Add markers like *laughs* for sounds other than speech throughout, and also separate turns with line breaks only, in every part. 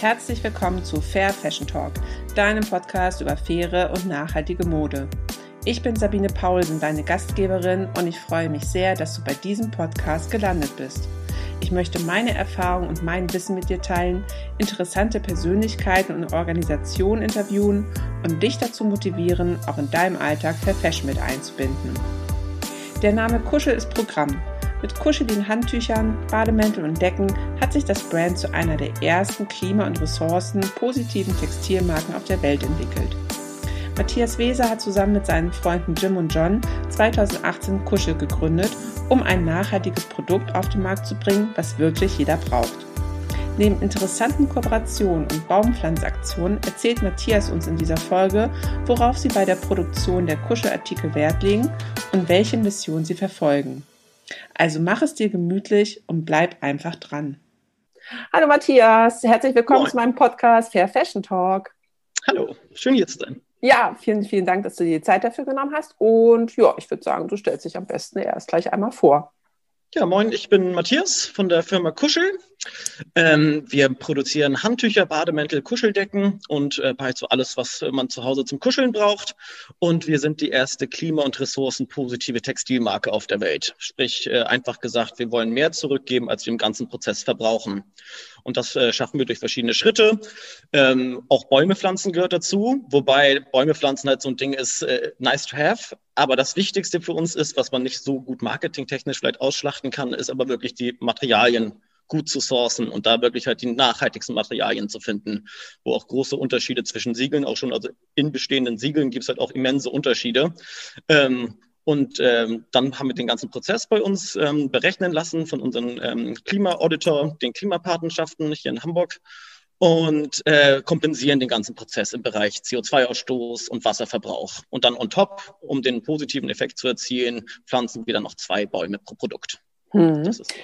Herzlich willkommen zu Fair Fashion Talk, deinem Podcast über faire und nachhaltige Mode. Ich bin Sabine Paulsen, deine Gastgeberin, und ich freue mich sehr, dass du bei diesem Podcast gelandet bist. Ich möchte meine Erfahrungen und mein Wissen mit dir teilen, interessante Persönlichkeiten und Organisationen interviewen und dich dazu motivieren, auch in deinem Alltag Fair Fashion mit einzubinden. Der Name Kuschel ist Programm mit kuscheligen Handtüchern, Bademänteln und Decken hat sich das Brand zu einer der ersten klima- und ressourcenpositiven Textilmarken auf der Welt entwickelt. Matthias Weser hat zusammen mit seinen Freunden Jim und John 2018 Kuschel gegründet, um ein nachhaltiges Produkt auf den Markt zu bringen, was wirklich jeder braucht. Neben interessanten Kooperationen und Baumpflanzaktionen erzählt Matthias uns in dieser Folge, worauf sie bei der Produktion der Kuschelartikel Wert legen und welche Mission sie verfolgen. Also mach es dir gemütlich und bleib einfach dran. Hallo Matthias, herzlich willkommen Moin. zu meinem Podcast Fair Fashion Talk.
Hallo, schön hier zu sein.
Ja, vielen, vielen Dank, dass du dir die Zeit dafür genommen hast. Und ja, ich würde sagen, du stellst dich am besten erst gleich einmal vor.
Ja, moin, ich bin Matthias von der Firma Kuschel. Ähm, wir produzieren Handtücher, Bademäntel, Kuscheldecken und äh, so alles, was man zu Hause zum Kuscheln braucht. Und wir sind die erste klima- und ressourcenpositive Textilmarke auf der Welt. Sprich, äh, einfach gesagt, wir wollen mehr zurückgeben, als wir im ganzen Prozess verbrauchen. Und das äh, schaffen wir durch verschiedene Schritte. Ähm, auch Bäume pflanzen gehört dazu, wobei Bäume pflanzen halt so ein Ding ist, äh, nice to have. Aber das Wichtigste für uns ist, was man nicht so gut marketingtechnisch vielleicht ausschlachten kann, ist aber wirklich die Materialien gut zu sourcen und da wirklich halt die nachhaltigsten Materialien zu finden, wo auch große Unterschiede zwischen Siegeln, auch schon also in bestehenden Siegeln gibt es halt auch immense Unterschiede. Ähm, und ähm, dann haben wir den ganzen Prozess bei uns ähm, berechnen lassen von unserem ähm, Klima-Auditor, den Klimapatenschaften hier in Hamburg und äh, kompensieren den ganzen Prozess im Bereich CO2-Ausstoß und Wasserverbrauch. Und dann on top, um den positiven Effekt zu erzielen, pflanzen wir dann noch zwei Bäume pro Produkt.
Hm. Das ist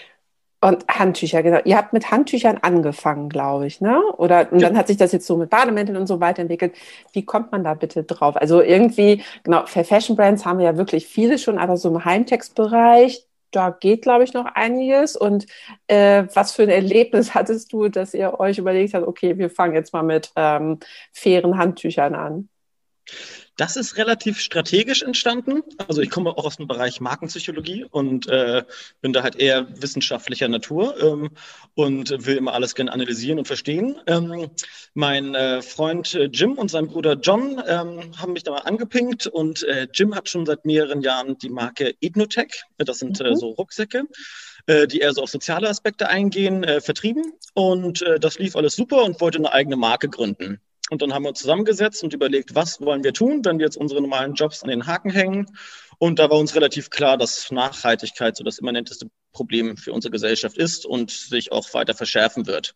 und Handtücher, genau. Ihr habt mit Handtüchern angefangen, glaube ich, ne? Oder und ja. dann hat sich das jetzt so mit Bademänteln und so weiterentwickelt. Wie kommt man da bitte drauf? Also irgendwie, genau, für Fashion Brands haben wir ja wirklich viele schon, aber so im Heimtextbereich, da geht, glaube ich, noch einiges. Und äh, was für ein Erlebnis *laughs* hattest du, dass ihr euch überlegt habt, okay, wir fangen jetzt mal mit ähm, fairen Handtüchern an?
Das ist relativ strategisch entstanden. Also ich komme auch aus dem Bereich Markenpsychologie und äh, bin da halt eher wissenschaftlicher Natur ähm, und will immer alles gerne analysieren und verstehen. Ähm, mein äh, Freund äh, Jim und sein Bruder John ähm, haben mich da mal angepinkt und äh, Jim hat schon seit mehreren Jahren die Marke Ethnotech. Das sind äh, mhm. so Rucksäcke äh, die eher so auf soziale Aspekte eingehen, äh, vertrieben. Und äh, das lief alles super und wollte eine eigene Marke gründen. Und dann haben wir uns zusammengesetzt und überlegt, was wollen wir tun, wenn wir jetzt unsere normalen Jobs an den Haken hängen. Und da war uns relativ klar, dass Nachhaltigkeit so das immanenteste Problem für unsere Gesellschaft ist und sich auch weiter verschärfen wird.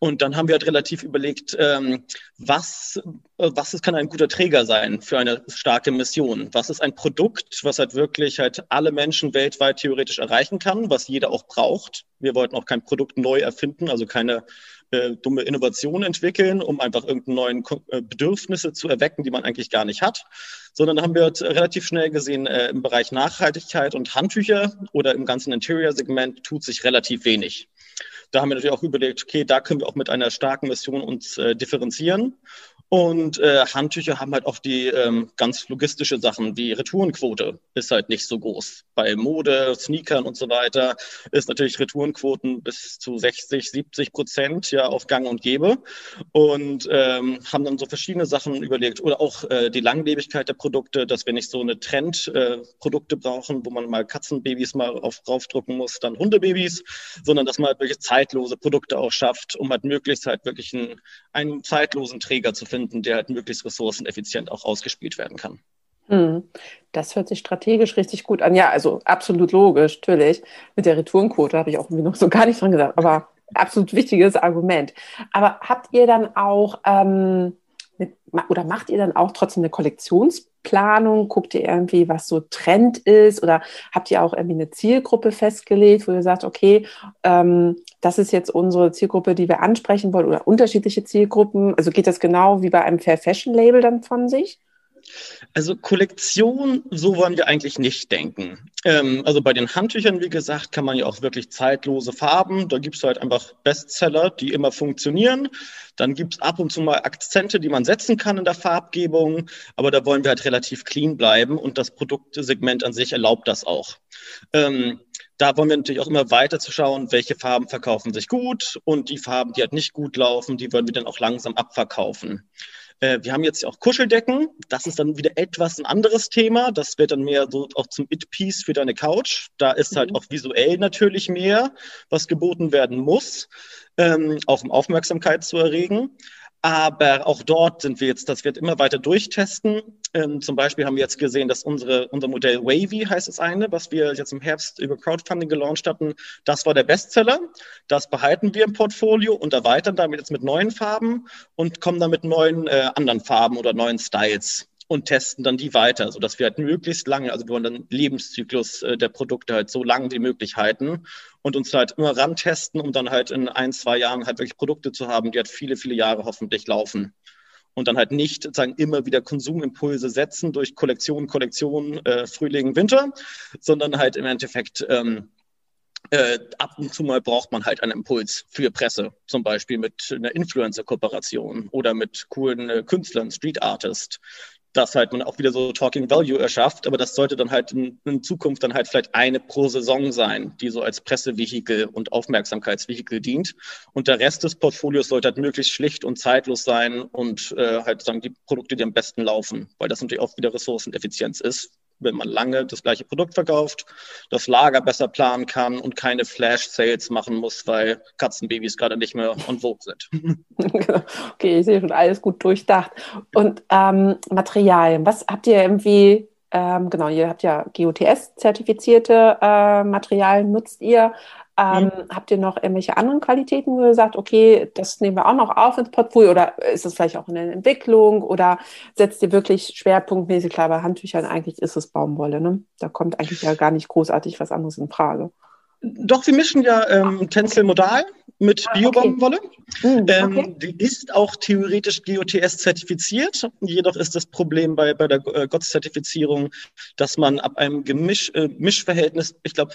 Und dann haben wir halt relativ überlegt, ähm, was, was ist, kann ein guter Träger sein für eine starke Mission? Was ist ein Produkt, was halt wirklich halt alle Menschen weltweit theoretisch erreichen kann, was jeder auch braucht? Wir wollten auch kein Produkt neu erfinden, also keine äh, dumme Innovation entwickeln, um einfach irgendeine neuen äh, Bedürfnisse zu erwecken, die man eigentlich gar nicht hat, sondern haben wir relativ schnell gesehen, äh, im Bereich Nachhaltigkeit und Handtücher oder im ganzen Interior-Segment tut sich relativ wenig. Da haben wir natürlich auch überlegt, okay, da können wir auch mit einer starken Mission uns äh, differenzieren und äh, Handtücher haben halt auch die ähm, ganz logistische Sachen. Die Retourenquote ist halt nicht so groß. Bei Mode, Sneakern und so weiter ist natürlich Retourenquoten bis zu 60, 70 Prozent ja auf Gang und Gebe. Und ähm, haben dann so verschiedene Sachen überlegt. Oder auch äh, die Langlebigkeit der Produkte, dass wir nicht so eine Trendprodukte äh, brauchen, wo man mal Katzenbabys mal auf, draufdrucken muss, dann Hundebabys, sondern dass man halt wirklich zeitlose Produkte auch schafft, um halt möglichst halt wirklich einen, einen zeitlosen Träger zu finden finden, der halt möglichst ressourceneffizient auch ausgespielt werden kann.
Hm. Das hört sich strategisch richtig gut an. Ja, also absolut logisch, natürlich. Mit der Retourenquote habe ich auch irgendwie noch so gar nicht dran gedacht, aber absolut wichtiges Argument. Aber habt ihr dann auch ähm, oder macht ihr dann auch trotzdem eine Kollektionsplanung? Guckt ihr irgendwie, was so Trend ist? Oder habt ihr auch irgendwie eine Zielgruppe festgelegt, wo ihr sagt, okay, ähm, das ist jetzt unsere Zielgruppe, die wir ansprechen wollen oder unterschiedliche Zielgruppen? Also geht das genau wie bei einem Fair Fashion Label dann von sich?
Also Kollektion, so wollen wir eigentlich nicht denken. Ähm, also bei den Handtüchern, wie gesagt, kann man ja auch wirklich zeitlose Farben. Da gibt es halt einfach Bestseller, die immer funktionieren. Dann gibt es ab und zu mal Akzente, die man setzen kann in der Farbgebung. Aber da wollen wir halt relativ clean bleiben und das Produktsegment an sich erlaubt das auch. Ähm, da wollen wir natürlich auch immer weiter zu schauen, welche Farben verkaufen sich gut und die Farben, die halt nicht gut laufen, die wollen wir dann auch langsam abverkaufen. Äh, wir haben jetzt ja auch Kuscheldecken. Das ist dann wieder etwas ein anderes Thema. Das wird dann mehr so auch zum It-Piece für deine Couch. Da ist halt mhm. auch visuell natürlich mehr, was geboten werden muss, ähm, auch um Aufmerksamkeit zu erregen. Aber auch dort sind wir jetzt, das wird immer weiter durchtesten. Ähm, zum Beispiel haben wir jetzt gesehen, dass unsere, unser Modell Wavy heißt es eine, was wir jetzt im Herbst über Crowdfunding gelauncht hatten. Das war der Bestseller. Das behalten wir im Portfolio und erweitern damit jetzt mit neuen Farben und kommen dann mit neuen äh, anderen Farben oder neuen Styles und testen dann die weiter, sodass wir halt möglichst lange, also wir wollen dann Lebenszyklus äh, der Produkte halt so lang wie möglich halten und uns halt immer rantesten, um dann halt in ein, zwei Jahren halt wirklich Produkte zu haben, die halt viele, viele Jahre hoffentlich laufen. Und dann halt nicht sozusagen immer wieder Konsumimpulse setzen durch Kollektion, Kollektion, äh, Frühling, Winter, sondern halt im Endeffekt ähm, äh, ab und zu mal braucht man halt einen Impuls für Presse, zum Beispiel mit einer Influencer-Kooperation oder mit coolen äh, Künstlern, Street Artist, dass halt man auch wieder so Talking Value erschafft, aber das sollte dann halt in, in, Zukunft dann halt vielleicht eine pro Saison sein, die so als Pressevehikel und Aufmerksamkeitsvehikel dient. Und der Rest des Portfolios sollte halt möglichst schlicht und zeitlos sein und äh, halt sagen die Produkte, die am besten laufen, weil das natürlich auch wieder Ressourceneffizienz ist, wenn man lange das gleiche Produkt verkauft, das Lager besser planen kann und keine Flash-Sales machen muss, weil Katzenbabys gerade nicht mehr on vogue sind. *laughs*
okay, ich sehe schon alles gut durchdacht. Und ähm, Materialien, was habt ihr irgendwie ähm, genau, ihr habt ja GOTS-zertifizierte äh, Materialien, nutzt ihr. Ähm, mhm. Habt ihr noch irgendwelche anderen Qualitäten, wo ihr sagt, okay, das nehmen wir auch noch auf ins Portfolio oder ist es vielleicht auch in der Entwicklung oder setzt ihr wirklich schwerpunktmäßig, klar, bei Handtüchern eigentlich ist es Baumwolle, ne? Da kommt eigentlich ja gar nicht großartig was anderes in Frage.
Doch, wir mischen ja ähm, Tencel Modal mit ah, Biobaumwolle. Okay. Mhm, ähm, okay. die ist auch theoretisch GOTS zertifiziert. Jedoch ist das Problem bei, bei der äh, GOTS-Zertifizierung, dass man ab einem Gemisch, äh, Mischverhältnis, ich glaube,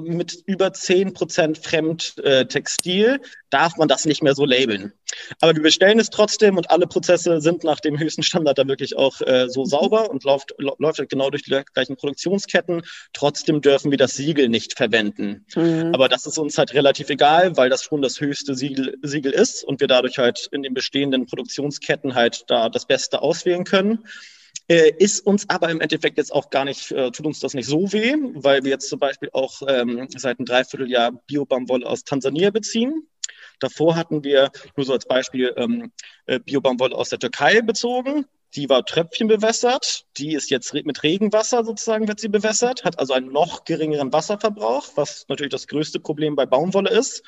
mit über zehn Prozent Fremdtextil darf man das nicht mehr so labeln. Aber wir bestellen es trotzdem und alle Prozesse sind nach dem höchsten Standard da wirklich auch äh, so sauber und läuft, läuft halt genau durch die gleichen Produktionsketten. Trotzdem dürfen wir das Siegel nicht verwenden. Mhm. Aber das ist uns halt relativ egal, weil das schon das höchste Siegel, Siegel ist und wir dadurch halt in den bestehenden Produktionsketten halt da das Beste auswählen können. Äh, ist uns aber im Endeffekt jetzt auch gar nicht, äh, tut uns das nicht so weh, weil wir jetzt zum Beispiel auch ähm, seit einem Dreivierteljahr Biobaumwolle aus Tansania beziehen. Davor hatten wir nur so als Beispiel ähm, äh, Biobaumwolle aus der Türkei bezogen. Die war tröpfchenbewässert. Die ist jetzt mit Regenwasser sozusagen wird sie bewässert, hat also einen noch geringeren Wasserverbrauch, was natürlich das größte Problem bei Baumwolle ist.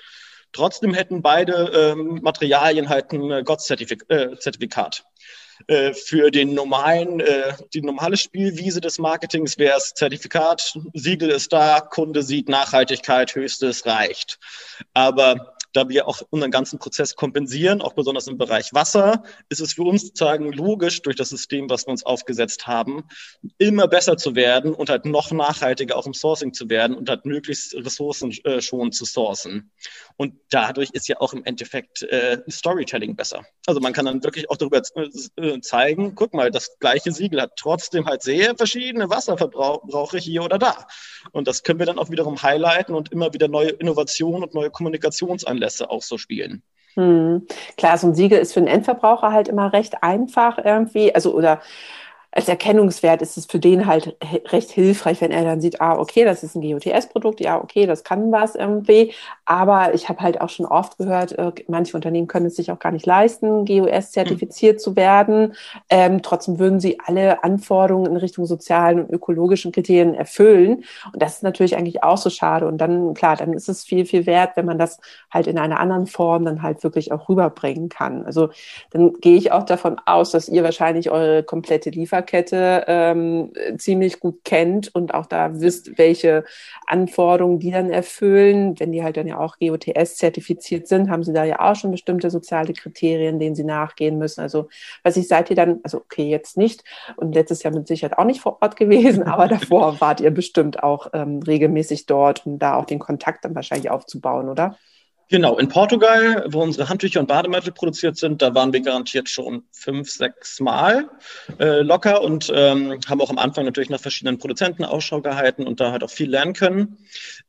Trotzdem hätten beide ähm, Materialien halt ein GOTS-Zertifikat. Äh, für den normalen, äh, die normale Spielwiese des Marketings wäre es Zertifikat, Siegel ist da, Kunde sieht Nachhaltigkeit, höchstes reicht. Aber da wir auch unseren ganzen Prozess kompensieren, auch besonders im Bereich Wasser, ist es für uns sozusagen logisch durch das System, was wir uns aufgesetzt haben, immer besser zu werden und halt noch nachhaltiger auch im Sourcing zu werden und halt möglichst Ressourcen äh, zu sourcen. Und dadurch ist ja auch im Endeffekt äh, Storytelling besser. Also man kann dann wirklich auch darüber äh, zeigen, guck mal, das gleiche Siegel hat trotzdem halt sehr verschiedene Wasserverbrauche hier oder da. Und das können wir dann auch wiederum highlighten und immer wieder neue Innovationen und neue Kommunikationsanlässe Anlässe auch so spielen.
Hm. Klar, so ein Siegel ist für den Endverbraucher halt immer recht einfach irgendwie, also oder als Erkennungswert ist es für den halt recht hilfreich, wenn er dann sieht, ah, okay, das ist ein GOTS-Produkt, ja, okay, das kann was irgendwie. Aber ich habe halt auch schon oft gehört, äh, manche Unternehmen können es sich auch gar nicht leisten, GOS-zertifiziert mhm. zu werden. Ähm, trotzdem würden sie alle Anforderungen in Richtung sozialen und ökologischen Kriterien erfüllen. Und das ist natürlich eigentlich auch so schade. Und dann, klar, dann ist es viel, viel wert, wenn man das halt in einer anderen Form dann halt wirklich auch rüberbringen kann. Also dann gehe ich auch davon aus, dass ihr wahrscheinlich eure komplette Lieferkette Lieferkette ähm, ziemlich gut kennt und auch da wisst, welche Anforderungen die dann erfüllen. Wenn die halt dann ja auch GOTS zertifiziert sind, haben sie da ja auch schon bestimmte soziale Kriterien, denen sie nachgehen müssen. Also was ich seid ihr dann, also okay, jetzt nicht und letztes Jahr mit Sicherheit auch nicht vor Ort gewesen, *laughs* aber davor wart ihr bestimmt auch ähm, regelmäßig dort, um da auch den Kontakt dann wahrscheinlich aufzubauen, oder?
Genau, in Portugal, wo unsere Handtücher und Bademäntel produziert sind, da waren wir garantiert schon fünf, sechs Mal äh, locker und ähm, haben auch am Anfang natürlich nach verschiedenen Produzenten Ausschau gehalten und da halt auch viel lernen können.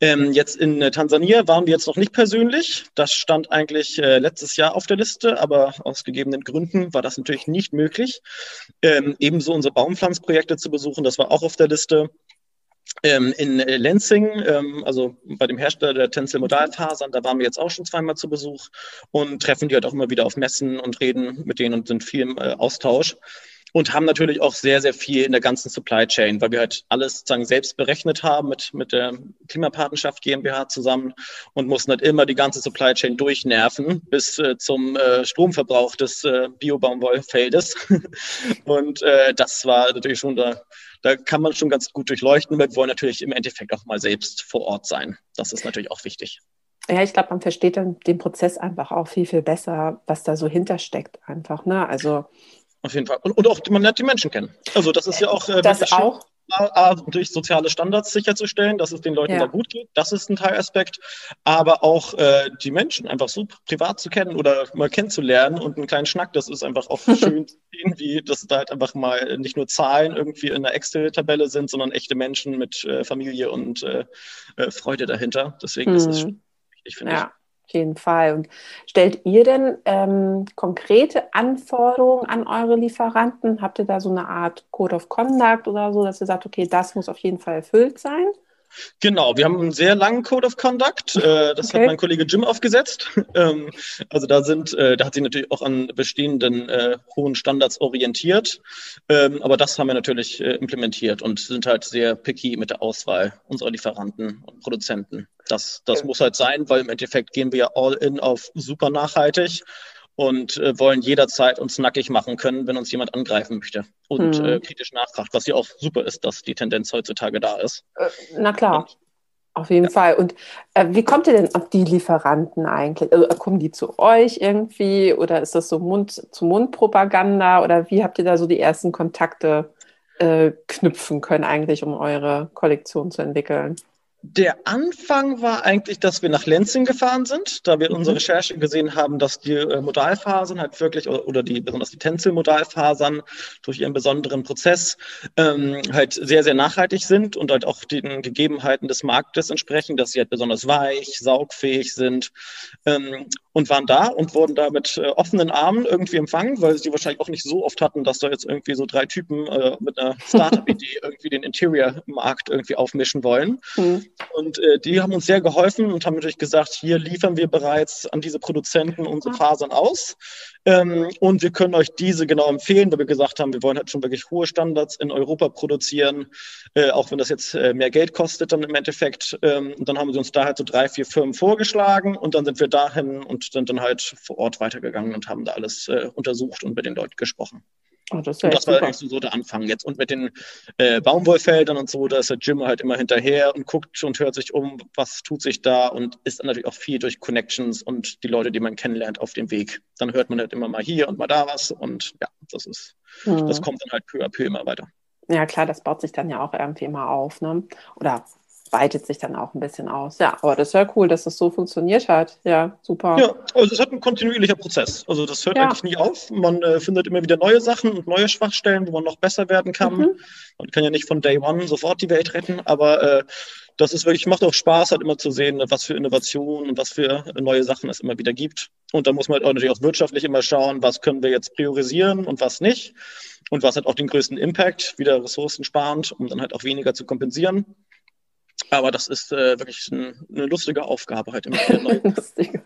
Ähm, jetzt in äh, Tansania waren wir jetzt noch nicht persönlich. Das stand eigentlich äh, letztes Jahr auf der Liste, aber aus gegebenen Gründen war das natürlich nicht möglich. Ähm, ebenso unsere Baumpflanzprojekte zu besuchen, das war auch auf der Liste. Ähm, in äh, Lenzing, ähm, also bei dem Hersteller der Tencel Modalfasern, da waren wir jetzt auch schon zweimal zu Besuch und treffen die halt auch immer wieder auf Messen und reden mit denen und sind viel im äh, Austausch und haben natürlich auch sehr, sehr viel in der ganzen Supply Chain, weil wir halt alles sozusagen selbst berechnet haben mit, mit der Klimapartnerschaft GmbH zusammen und mussten halt immer die ganze Supply Chain durchnerven bis äh, zum äh, Stromverbrauch des äh, Biobaumwollfeldes. *laughs* und äh, das war natürlich schon da da kann man schon ganz gut durchleuchten. Wir wollen natürlich im Endeffekt auch mal selbst vor Ort sein. Das ist natürlich auch wichtig.
Ja, ich glaube, man versteht dann den Prozess einfach auch viel, viel besser, was da so hintersteckt einfach. Ne? Also
auf jeden Fall. Und, und auch man lernt die Menschen kennen. Also das ist ja auch
äh, das auch.
Durch soziale Standards sicherzustellen, dass es den Leuten ja. da gut geht. Das ist ein Teilaspekt. Aber auch äh, die Menschen einfach so privat zu kennen oder mal kennenzulernen und einen kleinen Schnack, das ist einfach auch *laughs* schön zu sehen, wie das da halt einfach mal nicht nur Zahlen irgendwie in einer Excel-Tabelle sind, sondern echte Menschen mit äh, Familie und äh, äh Freude dahinter. Deswegen hm. ist es wichtig, finde
ja. ich. Auf jeden Fall. Und stellt ihr denn ähm, konkrete Anforderungen an eure Lieferanten? Habt ihr da so eine Art Code of Conduct oder so, dass ihr sagt, okay, das muss auf jeden Fall erfüllt sein?
Genau, wir haben einen sehr langen Code of Conduct. Äh, das okay. hat mein Kollege Jim aufgesetzt. *laughs* Ähm, also da sind, äh, da hat sich natürlich auch an bestehenden äh, hohen Standards orientiert. Ähm, aber das haben wir natürlich implementiert und sind halt sehr picky mit der Auswahl unserer Lieferanten und Produzenten. Das, das muss halt sein, weil im Endeffekt gehen wir all in auf super nachhaltig und äh, wollen jederzeit uns nackig machen können, wenn uns jemand angreifen möchte und hm. äh, kritisch nachfragt, was ja auch super ist, dass die Tendenz heutzutage da ist.
Äh, na klar. Und, auf jeden ja. Fall. Und äh, wie kommt ihr denn auf die Lieferanten eigentlich? Also, kommen die zu euch irgendwie oder ist das so Mund-zu-Mund-Propaganda oder wie habt ihr da so die ersten Kontakte äh, knüpfen können eigentlich, um eure Kollektion zu entwickeln?
Der Anfang war eigentlich, dass wir nach Lenzing gefahren sind, da wir in unserer mhm. Recherche gesehen haben, dass die äh, Modalfasern halt wirklich, oder die, besonders die Tencel-Modalfasern durch ihren besonderen Prozess ähm, halt sehr, sehr nachhaltig sind und halt auch den Gegebenheiten des Marktes entsprechen, dass sie halt besonders weich, saugfähig sind. Ähm, und waren da und wurden da mit äh, offenen Armen irgendwie empfangen, weil sie wahrscheinlich auch nicht so oft hatten, dass da jetzt irgendwie so drei Typen äh, mit einer Startup-Idee *laughs* irgendwie den Interior-Markt irgendwie aufmischen wollen. Mhm. Und äh, die haben uns sehr geholfen und haben natürlich gesagt, hier liefern wir bereits an diese Produzenten unsere Fasern aus. Ähm, und wir können euch diese genau empfehlen, weil wir gesagt haben, wir wollen halt schon wirklich hohe Standards in Europa produzieren, äh, auch wenn das jetzt äh, mehr Geld kostet dann im Endeffekt. Ähm, und dann haben sie uns da halt so drei, vier Firmen vorgeschlagen und dann sind wir dahin und sind dann halt vor Ort weitergegangen und haben da alles äh, untersucht und mit den Leuten gesprochen. Oh, das, und das war eigentlich so der Anfang jetzt. Und mit den äh, Baumwollfeldern und so, da ist der Jim halt immer hinterher und guckt und hört sich um, was tut sich da und ist dann natürlich auch viel durch Connections und die Leute, die man kennenlernt auf dem Weg. Dann hört man halt immer mal hier und mal da was und ja, das ist, mhm. das kommt dann halt peu à peu immer weiter.
Ja, klar, das baut sich dann ja auch irgendwie immer auf, ne? Oder weitet sich dann auch ein bisschen aus. Ja, aber das ist ja cool, dass das so funktioniert hat. Ja, super.
Ja, also es hat ein kontinuierlicher Prozess. Also das hört ja. eigentlich nie auf. Man äh, findet immer wieder neue Sachen und neue Schwachstellen, wo man noch besser werden kann. Mhm. Man kann ja nicht von Day One sofort die Welt retten, aber äh, das ist wirklich, macht auch Spaß, halt immer zu sehen, was für Innovationen und was für neue Sachen es immer wieder gibt. Und da muss man halt auch natürlich auch wirtschaftlich immer schauen, was können wir jetzt priorisieren und was nicht. Und was hat auch den größten Impact, wieder ressourcensparend, um dann halt auch weniger zu kompensieren. Aber das ist äh, wirklich ein, eine lustige Aufgabe halt immer *laughs*
lustige,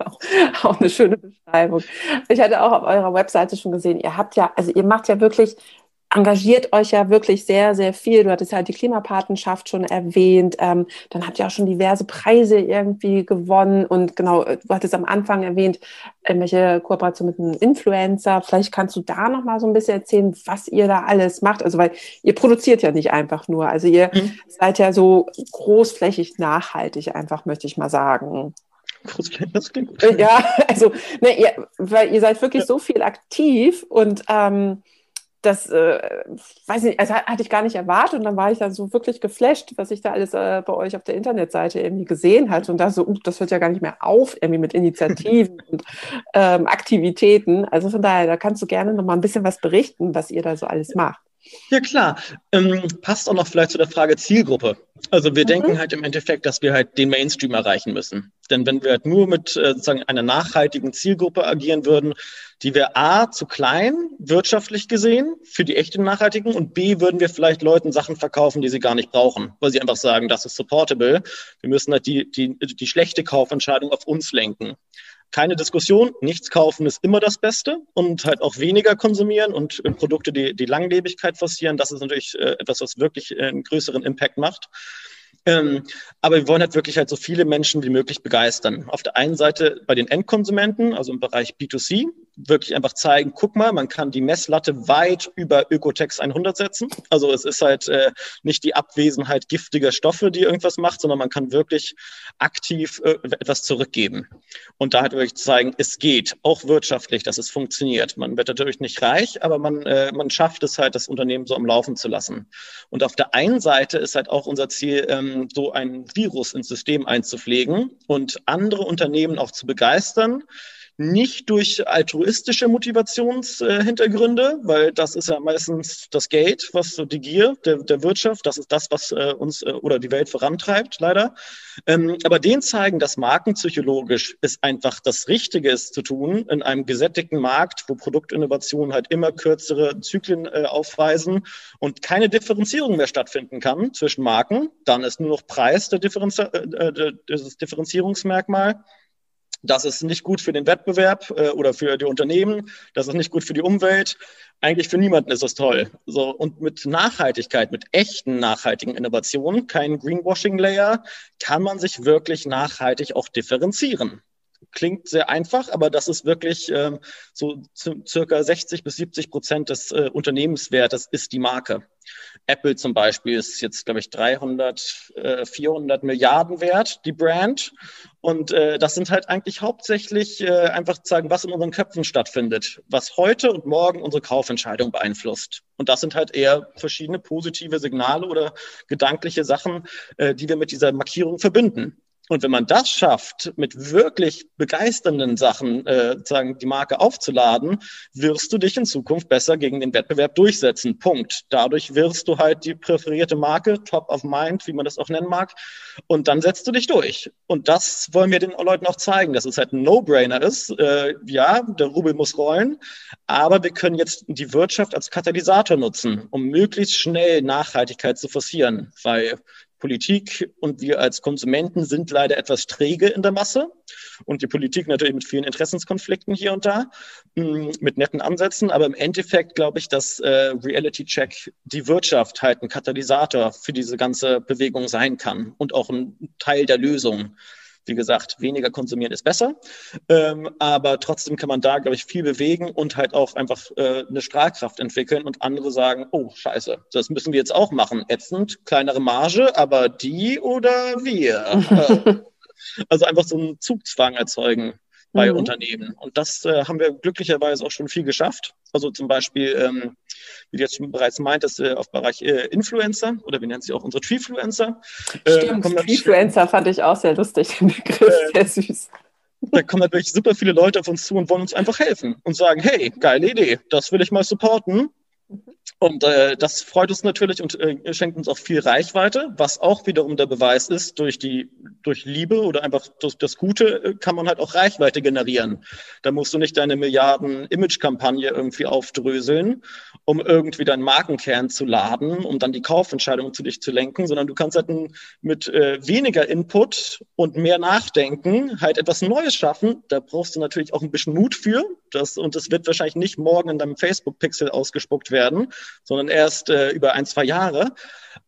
auch eine schöne Beschreibung. Ich hatte auch auf eurer Webseite schon gesehen, ihr habt ja, also ihr macht ja wirklich engagiert euch ja wirklich sehr, sehr viel. Du hattest halt die Klimapatenschaft schon erwähnt. Ähm, dann habt ihr auch schon diverse Preise irgendwie gewonnen. Und genau, du hattest am Anfang erwähnt, irgendwelche Kooperation mit einem Influencer. Vielleicht kannst du da noch mal so ein bisschen erzählen, was ihr da alles macht. Also, weil ihr produziert ja nicht einfach nur. Also ihr mhm. seid ja so großflächig nachhaltig, einfach möchte ich mal sagen. Das klingt gut. Ja, *laughs* also, ne, ihr, weil ihr seid wirklich ja. so viel aktiv und ähm, das, äh, weiß nicht, also hatte ich gar nicht erwartet und dann war ich da so wirklich geflasht, was ich da alles äh, bei euch auf der Internetseite irgendwie gesehen hatte und da so, uh, das hört ja gar nicht mehr auf irgendwie mit Initiativen *laughs* und ähm, Aktivitäten. Also von daher, da kannst du gerne noch mal ein bisschen was berichten, was ihr da so alles macht.
Ja, klar. Ähm, passt auch noch vielleicht zu der Frage Zielgruppe. Also wir mhm. denken halt im Endeffekt, dass wir halt den Mainstream erreichen müssen. Denn wenn wir halt nur mit äh, sozusagen einer nachhaltigen Zielgruppe agieren würden, die wäre A zu klein, wirtschaftlich gesehen, für die echten Nachhaltigen und B würden wir vielleicht Leuten Sachen verkaufen, die sie gar nicht brauchen, weil sie einfach sagen, das ist supportable. Wir müssen halt die, die, die schlechte Kaufentscheidung auf uns lenken keine Diskussion, nichts kaufen ist immer das Beste und halt auch weniger konsumieren und äh, Produkte, die die Langlebigkeit forcieren, das ist natürlich äh, etwas, was wirklich äh, einen größeren Impact macht. Ähm, aber wir wollen halt wirklich halt so viele Menschen wie möglich begeistern. Auf der einen Seite bei den Endkonsumenten, also im Bereich B2C, wirklich einfach zeigen, guck mal, man kann die Messlatte weit über Ökotex 100 setzen. Also es ist halt äh, nicht die Abwesenheit giftiger Stoffe, die irgendwas macht, sondern man kann wirklich aktiv äh, etwas zurückgeben. Und da halt wirklich zeigen, es geht, auch wirtschaftlich, dass es funktioniert. Man wird natürlich nicht reich, aber man, äh, man schafft es halt, das Unternehmen so am Laufen zu lassen. Und auf der einen Seite ist halt auch unser Ziel, ähm, so ein Virus ins System einzupflegen und andere Unternehmen auch zu begeistern, nicht durch altruistische Motivationshintergründe, weil das ist ja meistens das Geld, was so die Gier der, der Wirtschaft, das ist das, was äh, uns äh, oder die Welt vorantreibt, leider. Ähm, aber den zeigen, dass markenpsychologisch es einfach das Richtige ist zu tun in einem gesättigten Markt, wo Produktinnovationen halt immer kürzere Zyklen äh, aufweisen und keine Differenzierung mehr stattfinden kann zwischen Marken. Dann ist nur noch Preis der Differenzi äh, das Differenzierungsmerkmal. Das ist nicht gut für den Wettbewerb äh, oder für die Unternehmen. Das ist nicht gut für die Umwelt. Eigentlich für niemanden ist das toll. So, und mit Nachhaltigkeit, mit echten nachhaltigen Innovationen, kein Greenwashing-Layer, kann man sich wirklich nachhaltig auch differenzieren klingt sehr einfach, aber das ist wirklich ähm, so circa 60 bis 70 Prozent des äh, Unternehmenswertes ist die Marke. Apple zum Beispiel ist jetzt, glaube ich, 300, äh, 400 Milliarden wert, die Brand. Und äh, das sind halt eigentlich hauptsächlich äh, einfach zu sagen, was in unseren Köpfen stattfindet, was heute und morgen unsere Kaufentscheidung beeinflusst. Und das sind halt eher verschiedene positive Signale oder gedankliche Sachen, äh, die wir mit dieser Markierung verbinden. Und wenn man das schafft, mit wirklich begeisternden Sachen äh, sagen, die Marke aufzuladen, wirst du dich in Zukunft besser gegen den Wettbewerb durchsetzen. Punkt. Dadurch wirst du halt die präferierte Marke, top of mind, wie man das auch nennen mag. Und dann setzt du dich durch. Und das wollen wir den Leuten auch zeigen, dass es halt ein No-Brainer ist. Äh, ja, der Rubel muss rollen, aber wir können jetzt die Wirtschaft als Katalysator nutzen, um möglichst schnell Nachhaltigkeit zu forcieren, weil Politik und wir als Konsumenten sind leider etwas träge in der Masse und die Politik natürlich mit vielen Interessenskonflikten hier und da, mm, mit netten Ansätzen. Aber im Endeffekt glaube ich, dass äh, Reality Check die Wirtschaft halt ein Katalysator für diese ganze Bewegung sein kann und auch ein Teil der Lösung. Wie gesagt, weniger konsumieren ist besser, ähm, aber trotzdem kann man da, glaube ich, viel bewegen und halt auch einfach äh, eine Strahlkraft entwickeln und andere sagen, oh scheiße, das müssen wir jetzt auch machen. Ätzend, kleinere Marge, aber die oder wir? *laughs* also einfach so einen Zugzwang erzeugen bei mhm. Unternehmen. Und das äh, haben wir glücklicherweise auch schon viel geschafft. Also zum Beispiel, ähm, wie du jetzt schon bereits meintest, äh, auf Bereich äh, Influencer oder wie nennt sie auch unsere Treefluencer.
Äh, Stimmt, Treefluencer fand ich auch sehr lustig, den Begriff,
äh, sehr süß. Da kommen natürlich super viele Leute auf uns zu und wollen uns einfach helfen und sagen, hey, geile Idee, das will ich mal supporten. Und äh, das freut uns natürlich und äh, schenkt uns auch viel Reichweite, was auch wiederum der Beweis ist, durch die durch Liebe oder einfach durch das Gute äh, kann man halt auch Reichweite generieren. Da musst du nicht deine Milliarden Image-Kampagne irgendwie aufdröseln, um irgendwie deinen Markenkern zu laden, um dann die Kaufentscheidung zu dich zu lenken, sondern du kannst halt mit äh, weniger Input und mehr Nachdenken halt etwas Neues schaffen. Da brauchst du natürlich auch ein bisschen Mut für. Das, und das wird wahrscheinlich nicht morgen in deinem Facebook-Pixel ausgespuckt werden werden, sondern erst äh, über ein, zwei Jahre.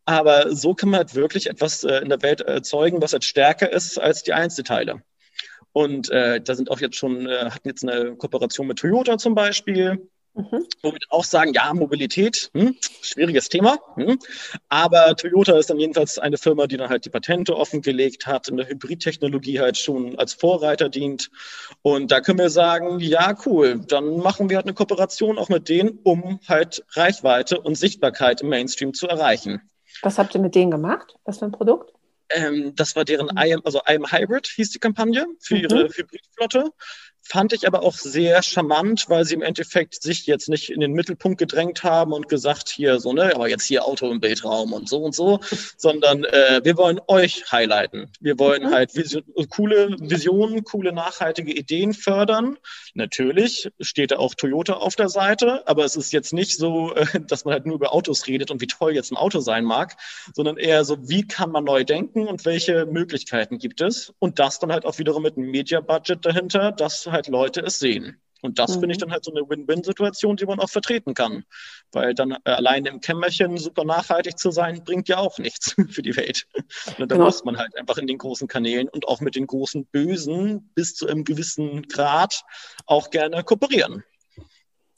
Aber so kann man halt wirklich etwas äh, in der Welt erzeugen, was halt stärker ist als die Einzelteile. Und äh, da sind auch jetzt schon, äh, hatten jetzt eine Kooperation mit Toyota zum Beispiel, Mhm. Wo wir auch sagen, ja, Mobilität, hm, schwieriges Thema. Hm. Aber Toyota ist dann jedenfalls eine Firma, die dann halt die Patente offengelegt hat, in der Hybridtechnologie halt schon als Vorreiter dient. Und da können wir sagen, ja, cool, dann machen wir halt eine Kooperation auch mit denen, um halt Reichweite und Sichtbarkeit im Mainstream zu erreichen.
Was habt ihr mit denen gemacht? Was für ein Produkt?
Ähm, das war deren I am, also I am Hybrid hieß die Kampagne für ihre mhm. Hybridflotte. Fand ich aber auch sehr charmant, weil sie im Endeffekt sich jetzt nicht in den Mittelpunkt gedrängt haben und gesagt, hier so, ne, aber jetzt hier Auto im Bildraum und so und so, *laughs* sondern äh, wir wollen euch highlighten. Wir wollen mhm. halt Vision, coole Visionen, coole nachhaltige Ideen fördern. Natürlich steht da auch Toyota auf der Seite, aber es ist jetzt nicht so, *laughs* dass man halt nur über Autos redet und wie toll jetzt ein Auto sein mag, sondern eher so, wie kann man neu denken und welche Möglichkeiten gibt es? Und das dann halt auch wiederum mit einem Media-Budget dahinter, das halt Leute es sehen. Und das mhm. finde ich mhm. dann halt so eine Win-Win-Situation, die man auch vertreten kann. Weil dann allein im Kämmerchen super nachhaltig zu sein, bringt ja auch nichts *laughs* für die Welt. Und da genau. muss man halt einfach in den großen Kanälen und auch mit den großen Bösen bis zu einem gewissen Grad auch gerne kooperieren.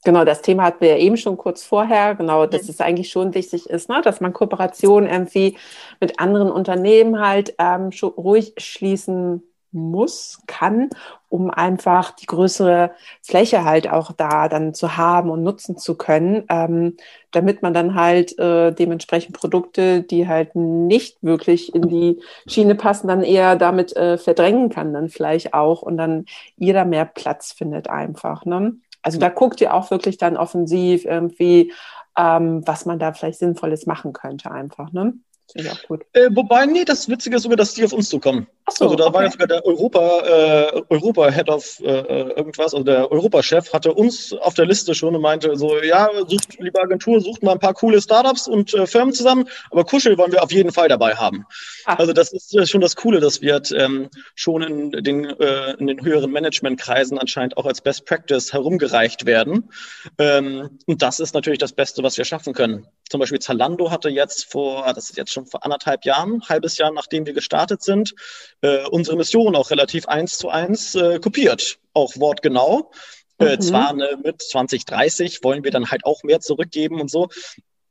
Genau, das Thema hatten wir ja eben schon kurz vorher. Genau, dass es eigentlich schon wichtig ist, ne, dass man Kooperationen irgendwie mit anderen Unternehmen halt ähm, ruhig schließen muss, kann, um einfach die größere Fläche halt auch da dann zu haben und nutzen zu können, ähm, damit man dann halt äh, dementsprechend Produkte, die halt nicht wirklich in die Schiene passen, dann eher damit äh, verdrängen kann, dann vielleicht auch und dann jeder mehr Platz findet einfach. Ne? Also da guckt ihr auch wirklich dann offensiv irgendwie, ähm, was man da vielleicht Sinnvolles machen könnte einfach. Ne?
Finde ich auch gut. Äh, wobei, nee, das Witzige ist sogar, dass die auf uns zukommen. So, also da okay. war ja sogar der Europa, äh, Europa Head of äh, irgendwas, also der Europachef hatte uns auf der Liste schon und meinte so, ja, sucht, liebe Agentur, sucht mal ein paar coole Startups und äh, Firmen zusammen, aber Kuschel wollen wir auf jeden Fall dabei haben. Ach. Also das ist äh, schon das Coole, dass wir ähm, schon in den, äh, in den höheren Managementkreisen anscheinend auch als Best Practice herumgereicht werden. Ähm, und das ist natürlich das Beste, was wir schaffen können. Zum Beispiel Zalando hatte jetzt vor, das ist jetzt schon vor anderthalb Jahren, halbes Jahr nachdem wir gestartet sind, äh, unsere Mission auch relativ eins zu eins äh, kopiert, auch wortgenau. Äh, mhm. Zwar ne, mit 2030 wollen wir dann halt auch mehr zurückgeben und so.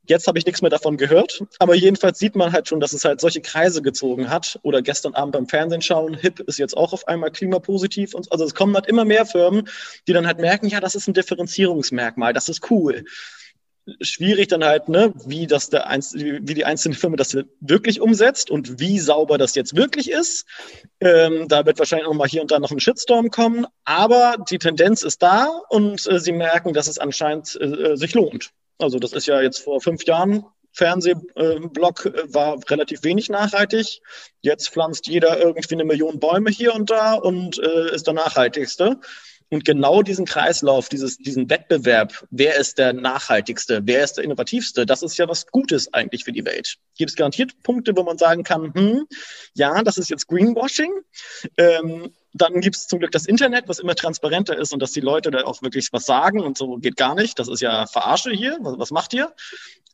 Jetzt habe ich nichts mehr davon gehört, aber jedenfalls sieht man halt schon, dass es halt solche Kreise gezogen hat. Oder gestern Abend beim Fernsehen schauen, HIP ist jetzt auch auf einmal klimapositiv. Und, also es kommen halt immer mehr Firmen, die dann halt merken, ja, das ist ein Differenzierungsmerkmal, das ist cool schwierig dann halt, ne, wie das der Einz wie die einzelne Firma das wirklich umsetzt und wie sauber das jetzt wirklich ist. Ähm, da wird wahrscheinlich auch mal hier und da noch ein Shitstorm kommen, aber die Tendenz ist da und äh, sie merken, dass es anscheinend äh, äh sich lohnt. Also das ist ja jetzt vor fünf Jahren Fernsehblock äh, war relativ wenig nachhaltig. Jetzt pflanzt jeder irgendwie eine Million Bäume hier und da und äh, ist der nachhaltigste. Und genau diesen Kreislauf, dieses, diesen Wettbewerb, wer ist der nachhaltigste, wer ist der innovativste, das ist ja was Gutes eigentlich für die Welt. Gibt es garantiert Punkte, wo man sagen kann, hm, ja, das ist jetzt Greenwashing. Ähm, dann gibt es zum Glück das Internet, was immer transparenter ist und dass die Leute da auch wirklich was sagen und so geht gar nicht. Das ist ja Verarsche hier. Was, was macht ihr?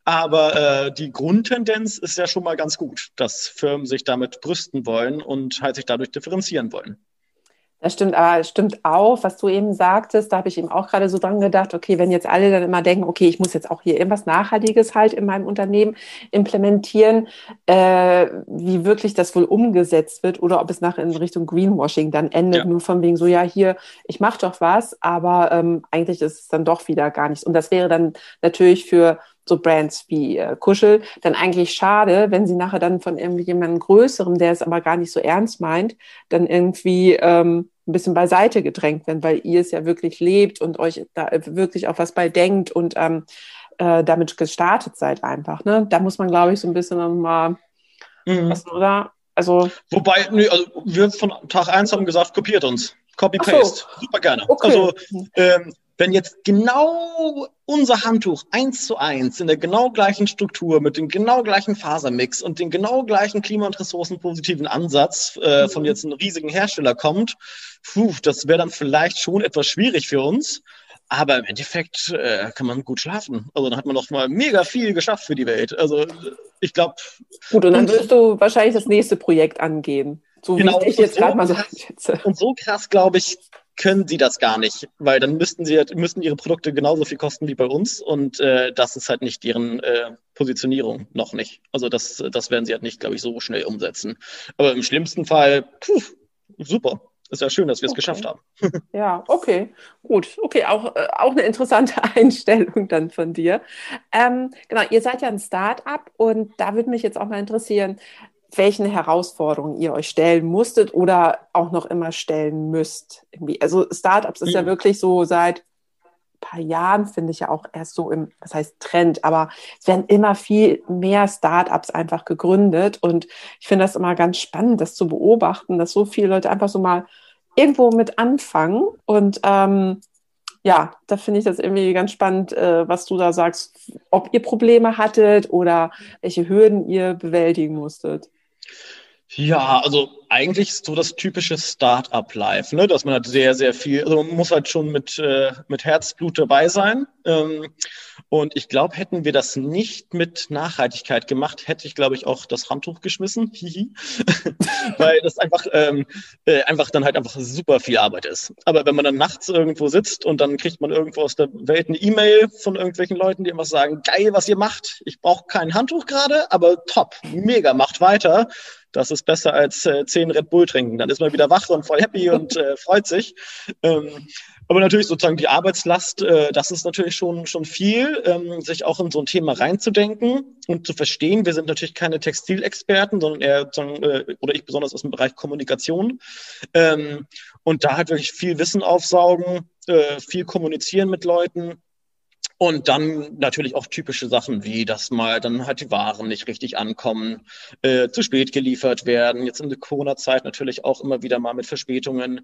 Aber äh, die Grundtendenz ist ja schon mal ganz gut, dass Firmen sich damit brüsten wollen und halt sich dadurch differenzieren wollen.
Das stimmt, aber es stimmt auch, was du eben sagtest, da habe ich eben auch gerade so dran gedacht, okay, wenn jetzt alle dann immer denken, okay, ich muss jetzt auch hier irgendwas Nachhaltiges halt in meinem Unternehmen implementieren, äh, wie wirklich das wohl umgesetzt wird oder ob es nachher in Richtung Greenwashing dann endet, ja. nur von wegen so, ja, hier, ich mache doch was, aber ähm, eigentlich ist es dann doch wieder gar nichts. Und das wäre dann natürlich für so Brands wie äh, Kuschel, dann eigentlich schade, wenn sie nachher dann von irgendwie jemandem Größerem, der es aber gar nicht so ernst meint, dann irgendwie ähm, ein bisschen beiseite gedrängt werden, weil ihr es ja wirklich lebt und euch da wirklich auch was bei denkt und ähm, äh, damit gestartet seid einfach. Ne? Da muss man, glaube ich, so ein bisschen nochmal, mhm. was, oder?
Also, Wobei, nee, also wir von Tag eins haben gesagt, kopiert uns. Copy-Paste. So. Super gerne. Okay. Also ähm, wenn jetzt genau unser Handtuch eins zu eins in der genau gleichen Struktur mit dem genau gleichen Fasermix und dem genau gleichen klima- und ressourcenpositiven Ansatz äh, von mhm. jetzt einem riesigen Hersteller kommt, puh, das wäre dann vielleicht schon etwas schwierig für uns. aber im Endeffekt äh, kann man gut schlafen. Also dann hat man noch mal mega viel geschafft für die Welt. Also ich glaube.
Gut, und dann wirst du wahrscheinlich das nächste Projekt angehen. So
genau, wie ich jetzt so gerade mal so einschätze. Und so krass, glaube ich, können sie das gar nicht, weil dann müssten sie müssten ihre Produkte genauso viel kosten wie bei uns und äh, das ist halt nicht deren äh, Positionierung noch nicht. Also das das werden sie halt nicht, glaube ich, so schnell umsetzen. Aber im schlimmsten Fall, puh, super. Ist ja schön, dass wir es okay. geschafft haben. *laughs*
ja, okay, gut, okay, auch äh, auch eine interessante *laughs* Einstellung dann von dir. Ähm, genau, ihr seid ja ein Start-up und da würde mich jetzt auch mal interessieren, welchen Herausforderungen ihr euch stellen musstet oder auch noch immer stellen müsst. Irgendwie. Also Startups ist mhm. ja wirklich so seit ein paar Jahren, finde ich ja auch erst so im, was heißt Trend, aber es werden immer viel mehr Startups einfach gegründet und ich finde das immer ganz spannend, das zu beobachten, dass so viele Leute einfach so mal irgendwo mit anfangen und ähm, ja, da finde ich das irgendwie ganz spannend, äh, was du da sagst, ob ihr Probleme hattet oder welche Hürden ihr bewältigen musstet.
Ja, also eigentlich so das typische Start-up-Life, ne? dass man halt sehr, sehr viel, also man muss halt schon mit, äh, mit Herzblut dabei sein. Ähm, und ich glaube, hätten wir das nicht mit Nachhaltigkeit gemacht, hätte ich, glaube ich, auch das Handtuch geschmissen. *laughs* Hihi. *laughs* Weil das einfach, ähm, äh, einfach dann halt einfach super viel Arbeit ist. Aber wenn man dann nachts irgendwo sitzt und dann kriegt man irgendwo aus der Welt eine E-Mail von irgendwelchen Leuten, die immer sagen, geil, was ihr macht. Ich brauche kein Handtuch gerade, aber top, mega, macht weiter das ist besser als äh, zehn Red Bull trinken. Dann ist man wieder wach und voll happy und *laughs* äh, freut sich. Ähm, aber natürlich sozusagen die Arbeitslast, äh, das ist natürlich schon, schon viel, ähm, sich auch in so ein Thema reinzudenken und zu verstehen. Wir sind natürlich keine Textilexperten, sondern eher, sozusagen, äh, oder ich besonders aus dem Bereich Kommunikation. Ähm, und da halt wirklich viel Wissen aufsaugen, äh, viel kommunizieren mit Leuten und dann natürlich auch typische Sachen wie, dass mal dann halt die Waren nicht richtig ankommen, äh, zu spät geliefert werden. Jetzt in der Corona-Zeit natürlich auch immer wieder mal mit Verspätungen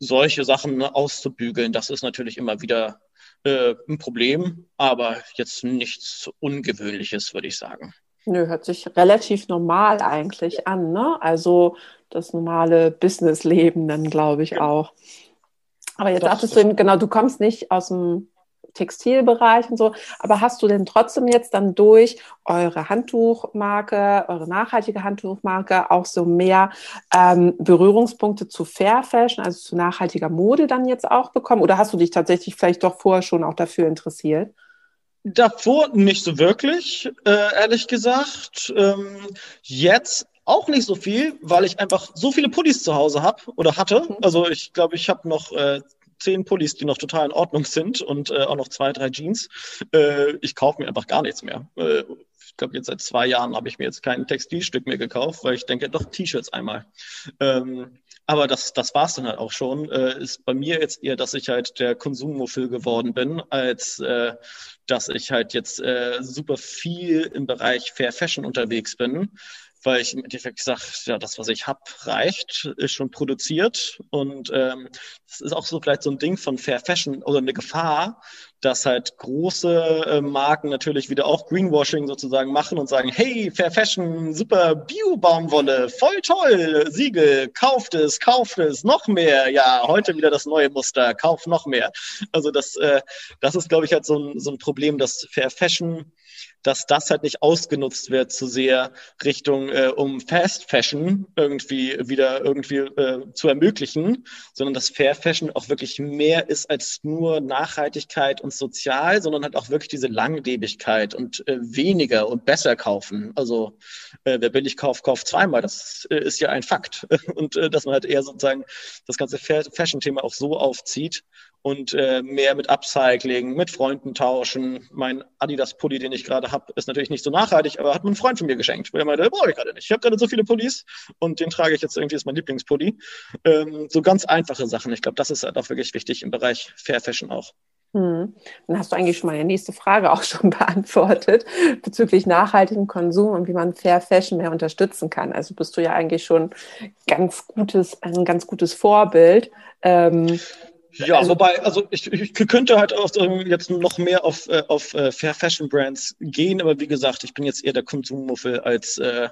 solche Sachen auszubügeln. Das ist natürlich immer wieder äh, ein Problem, aber jetzt nichts Ungewöhnliches, würde ich sagen.
Nö, hört sich relativ normal eigentlich an, ne? Also das normale Businessleben dann, glaube ich, auch. Aber jetzt Doch, sagtest du eben, genau, du kommst nicht aus dem Textilbereich und so. Aber hast du denn trotzdem jetzt dann durch eure Handtuchmarke, eure nachhaltige Handtuchmarke auch so mehr ähm, Berührungspunkte zu Fair Fashion, also zu nachhaltiger Mode dann jetzt auch bekommen? Oder hast du dich tatsächlich vielleicht doch vorher schon auch dafür interessiert?
Davor nicht so wirklich, äh, ehrlich gesagt. Ähm, jetzt auch nicht so viel, weil ich einfach so viele Pullis zu Hause habe oder hatte. Mhm. Also ich glaube, ich habe noch äh, zehn Pullis, die noch total in Ordnung sind und äh, auch noch zwei, drei Jeans. Äh, ich kaufe mir einfach gar nichts mehr. Äh, ich glaube, jetzt seit zwei Jahren habe ich mir jetzt kein Textilstück mehr gekauft, weil ich denke, doch T-Shirts einmal. Ähm, aber das, das war es dann halt auch schon. Äh, ist bei mir jetzt eher, dass ich halt der Konsummuffel geworden bin, als äh, dass ich halt jetzt äh, super viel im Bereich Fair Fashion unterwegs bin weil ich im Endeffekt gesagt, ja, das, was ich habe, reicht, ist schon produziert. Und ähm, das ist auch so vielleicht so ein Ding von Fair Fashion oder eine Gefahr, dass halt große äh, Marken natürlich wieder auch Greenwashing sozusagen machen und sagen, hey, Fair Fashion, super Bio-Baumwolle, voll toll, Siegel, kauft es, kauft es, noch mehr. Ja, heute wieder das neue Muster, kauf noch mehr. Also das, äh, das ist, glaube ich, halt so ein, so ein Problem, dass Fair Fashion dass das halt nicht ausgenutzt wird zu sehr Richtung, äh, um Fast Fashion irgendwie wieder irgendwie äh, zu ermöglichen, sondern dass Fair Fashion auch wirklich mehr ist als nur Nachhaltigkeit und sozial, sondern halt auch wirklich diese Langlebigkeit und äh, weniger und besser kaufen. Also äh, wer billig kauft, kauft zweimal. Das äh, ist ja ein Fakt. *laughs* und äh, dass man halt eher sozusagen das ganze Fashion-Thema auch so aufzieht und äh, mehr mit Upcycling, mit Freunden tauschen. Mein Adidas-Pulli, den ich gerade habe, ist natürlich nicht so nachhaltig, aber hat mir ein Freund von mir geschenkt, weil er meinte, brauche ich gerade nicht. Ich habe gerade so viele Pullis und den trage ich jetzt irgendwie, ist mein Lieblingspulli. Ähm, so ganz einfache Sachen. Ich glaube, das ist halt auch wirklich wichtig im Bereich Fair Fashion auch.
Hm. Dann hast du eigentlich schon meine nächste Frage auch schon *laughs* beantwortet bezüglich nachhaltigem Konsum und wie man Fair Fashion mehr unterstützen kann. Also bist du ja eigentlich schon ganz gutes, ein ganz gutes Vorbild. Ähm,
ja, also, wobei, also ich, ich könnte halt auch jetzt noch mehr auf, äh, auf äh, Fair Fashion Brands gehen, aber wie gesagt, ich bin jetzt eher der Konsummuffel als äh,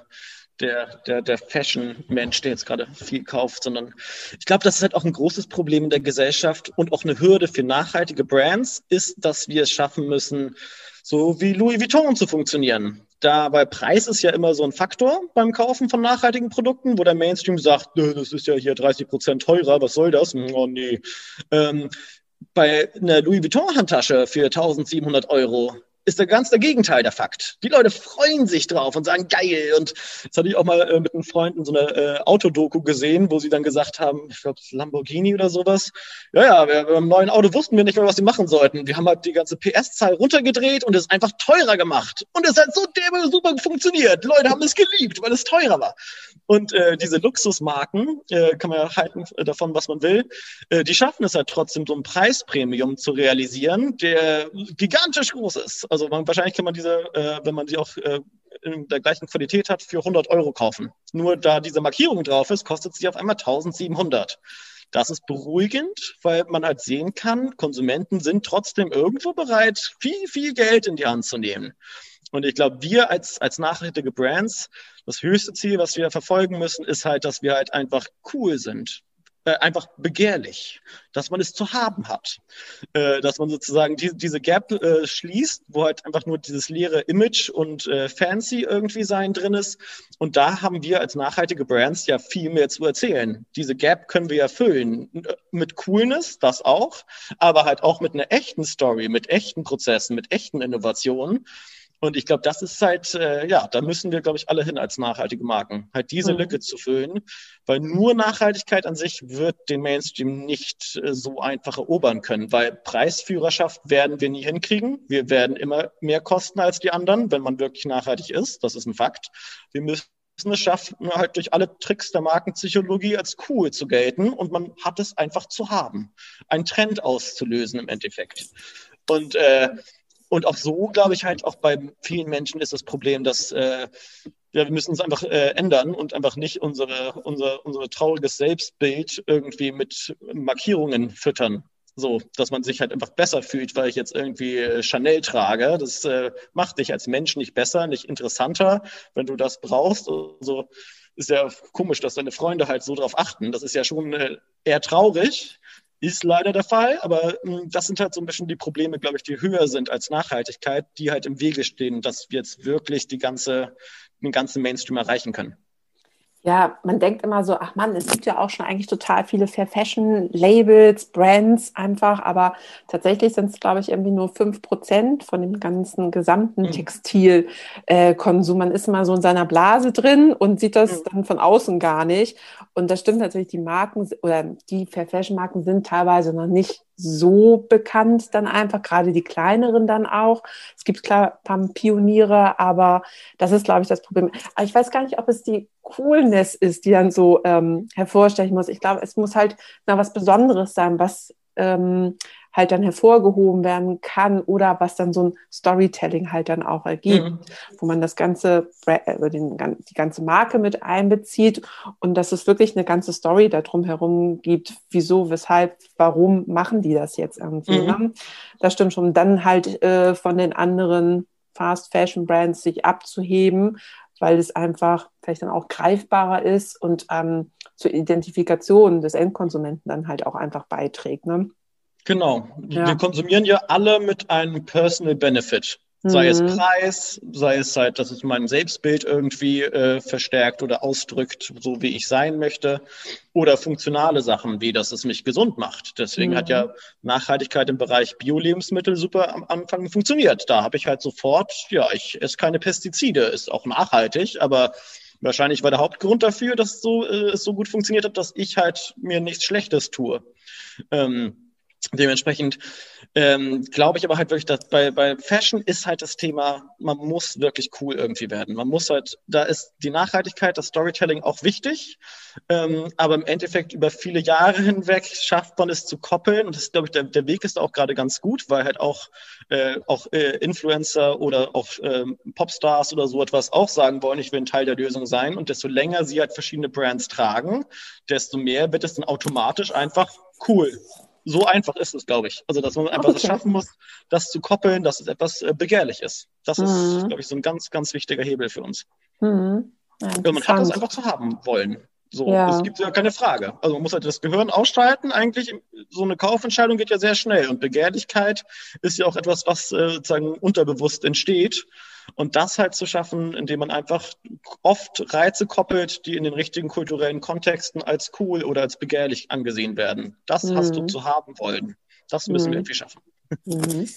der, der, der Fashion-Mensch, der jetzt gerade viel kauft, sondern ich glaube, das ist halt auch ein großes Problem in der Gesellschaft und auch eine Hürde für nachhaltige Brands, ist, dass wir es schaffen müssen, so wie Louis Vuitton zu funktionieren. Da, weil Preis ist ja immer so ein Faktor beim Kaufen von nachhaltigen Produkten, wo der Mainstream sagt, das ist ja hier 30 Prozent teurer, was soll das? Oh nee. Ähm, bei einer Louis Vuitton Handtasche für 1700 Euro ist der ganz der Gegenteil der Fakt. Die Leute freuen sich drauf und sagen geil. Und das hatte ich auch mal äh, mit einem Freund in so einer äh, Autodoku gesehen, wo sie dann gesagt haben, ich glaube Lamborghini oder sowas. Ja, ja, beim neuen Auto wussten wir nicht mehr, was sie machen sollten. Wir haben halt die ganze PS-Zahl runtergedreht und es einfach teurer gemacht. Und es hat so super funktioniert. Die Leute haben es geliebt, weil es teurer war. Und äh, diese Luxusmarken, äh, kann man ja halten äh, davon, was man will, äh, die schaffen es halt trotzdem, so ein Preispremium zu realisieren, der gigantisch groß ist. Also man, wahrscheinlich kann man diese, äh, wenn man sie auch äh, in der gleichen Qualität hat, für 100 Euro kaufen. Nur da diese Markierung drauf ist, kostet sie auf einmal 1700. Das ist beruhigend, weil man halt sehen kann, Konsumenten sind trotzdem irgendwo bereit, viel, viel Geld in die Hand zu nehmen. Und ich glaube, wir als, als nachhaltige Brands, das höchste Ziel, was wir verfolgen müssen, ist halt, dass wir halt einfach cool sind äh, einfach begehrlich, dass man es zu haben hat, äh, dass man sozusagen die, diese Gap äh, schließt, wo halt einfach nur dieses leere Image und äh, Fancy irgendwie sein drin ist. Und da haben wir als nachhaltige Brands ja viel mehr zu erzählen. Diese Gap können wir erfüllen mit Coolness, das auch, aber halt auch mit einer echten Story, mit echten Prozessen, mit echten Innovationen. Und ich glaube, das ist halt, äh, ja, da müssen wir, glaube ich, alle hin als nachhaltige Marken, halt diese mhm. Lücke zu füllen, weil nur Nachhaltigkeit an sich wird den Mainstream nicht äh, so einfach erobern können, weil Preisführerschaft werden wir nie hinkriegen. Wir werden immer mehr kosten als die anderen, wenn man wirklich nachhaltig ist. Das ist ein Fakt. Wir müssen es schaffen, halt durch alle Tricks der Markenpsychologie als cool zu gelten und man hat es einfach zu haben, einen Trend auszulösen im Endeffekt. Und äh, und auch so, glaube ich, halt auch bei vielen Menschen ist das Problem, dass äh, ja, wir müssen uns einfach äh, ändern und einfach nicht unsere, unser, unser trauriges Selbstbild irgendwie mit Markierungen füttern. So, dass man sich halt einfach besser fühlt, weil ich jetzt irgendwie äh, Chanel trage. Das äh, macht dich als Mensch nicht besser, nicht interessanter, wenn du das brauchst. Also ist ja komisch, dass deine Freunde halt so drauf achten. Das ist ja schon äh, eher traurig, ist leider der Fall, aber mh, hm, das sind halt so ein bisschen die Probleme, glaube ich, die höher sind als Nachhaltigkeit, die halt im Wege stehen, dass wir jetzt wirklich die ganze, den ganzen Mainstream erreichen können.
Ja, man denkt immer so, ach man, es gibt ja auch schon eigentlich total viele Fair Fashion Labels, Brands einfach, aber tatsächlich sind es, glaube ich, irgendwie nur fünf Prozent von dem ganzen gesamten mhm. Textilkonsum. man ist immer so in seiner Blase drin und sieht das mhm. dann von außen gar nicht. Und das stimmt natürlich, die Marken oder die Fair Fashion Marken sind teilweise noch nicht so bekannt dann einfach, gerade die kleineren dann auch. Es gibt klar ein paar Pioniere, aber das ist, glaube ich, das Problem. Aber ich weiß gar nicht, ob es die Coolness ist, die dann so ähm, hervorstechen muss. Ich glaube, es muss halt na, was Besonderes sein, was ähm, halt dann hervorgehoben werden kann oder was dann so ein Storytelling halt dann auch ergibt, mhm. wo man das ganze, äh, den, die ganze Marke mit einbezieht und dass es wirklich eine ganze Story darum herum gibt, wieso, weshalb, warum machen die das jetzt irgendwie. Mhm. Ne? Das stimmt schon. Dann halt äh, von den anderen Fast Fashion Brands sich abzuheben, weil es einfach vielleicht dann auch greifbarer ist und ähm, zur Identifikation des Endkonsumenten dann halt auch einfach beiträgt. Ne?
Genau. Ja. Wir konsumieren ja alle mit einem Personal Benefit. Sei mhm. es Preis, sei es halt, dass es mein Selbstbild irgendwie äh, verstärkt oder ausdrückt, so wie ich sein möchte, oder funktionale Sachen, wie dass es mich gesund macht. Deswegen mhm. hat ja mhm. Nachhaltigkeit im Bereich Bio-Lebensmittel super am Anfang funktioniert. Da habe ich halt sofort, ja, ich esse keine Pestizide, ist auch nachhaltig, aber wahrscheinlich war der Hauptgrund dafür, dass so, äh, es so gut funktioniert hat, dass ich halt mir nichts Schlechtes tue. Ähm, Dementsprechend ähm, glaube ich aber halt wirklich, dass bei, bei Fashion ist halt das Thema, man muss wirklich cool irgendwie werden. Man muss halt, da ist die Nachhaltigkeit, das Storytelling auch wichtig, ähm, aber im Endeffekt über viele Jahre hinweg schafft man es zu koppeln. Und das glaube ich, der, der Weg ist auch gerade ganz gut, weil halt auch, äh, auch äh, Influencer oder auch äh, Popstars oder so etwas auch sagen wollen, ich will ein Teil der Lösung sein. Und desto länger sie halt verschiedene Brands tragen, desto mehr wird es dann automatisch einfach cool so einfach ist es, glaube ich. Also, dass man einfach okay. es schaffen muss, das zu koppeln, dass es etwas äh, begehrlich ist. Das mhm. ist, glaube ich, so ein ganz, ganz wichtiger Hebel für uns.
Mhm.
Ja, man hat das einfach zu haben wollen. So, ja. es gibt ja keine Frage. Also man muss halt das Gehirn ausschalten. Eigentlich, so eine Kaufentscheidung geht ja sehr schnell. Und Begehrlichkeit ist ja auch etwas, was äh, sozusagen unterbewusst entsteht. Und das halt zu schaffen, indem man einfach oft Reize koppelt, die in den richtigen kulturellen Kontexten als cool oder als begehrlich angesehen werden. Das mhm. hast du zu haben wollen. Das müssen mhm. wir irgendwie schaffen.
Mhm.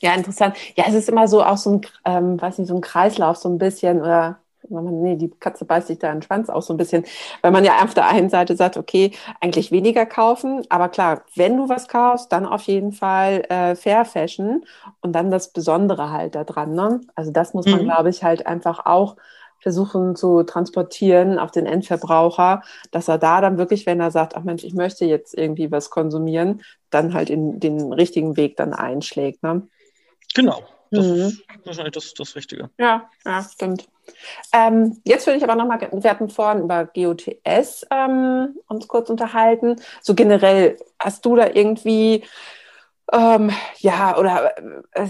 Ja, interessant. Ja, es ist immer so auch so ein, ähm, weiß nicht, so ein Kreislauf, so ein bisschen, oder man, nee, die Katze beißt sich da den Schwanz auch so ein bisschen, weil man ja auf der einen Seite sagt, okay, eigentlich weniger kaufen, aber klar, wenn du was kaufst, dann auf jeden Fall äh, Fair Fashion und dann das Besondere halt da dran. Ne? Also das muss man, mhm. glaube ich, halt einfach auch versuchen zu transportieren auf den Endverbraucher, dass er da dann wirklich, wenn er sagt, ach Mensch, ich möchte jetzt irgendwie was konsumieren, dann halt in den richtigen Weg dann einschlägt. Ne?
Genau, das mhm. ist wahrscheinlich das, das Richtige.
Ja, ja, stimmt. Ähm, jetzt würde ich aber nochmal, wir hatten vorhin über GOTS ähm, uns kurz unterhalten. So generell, hast du da irgendwie ähm, ja, oder äh,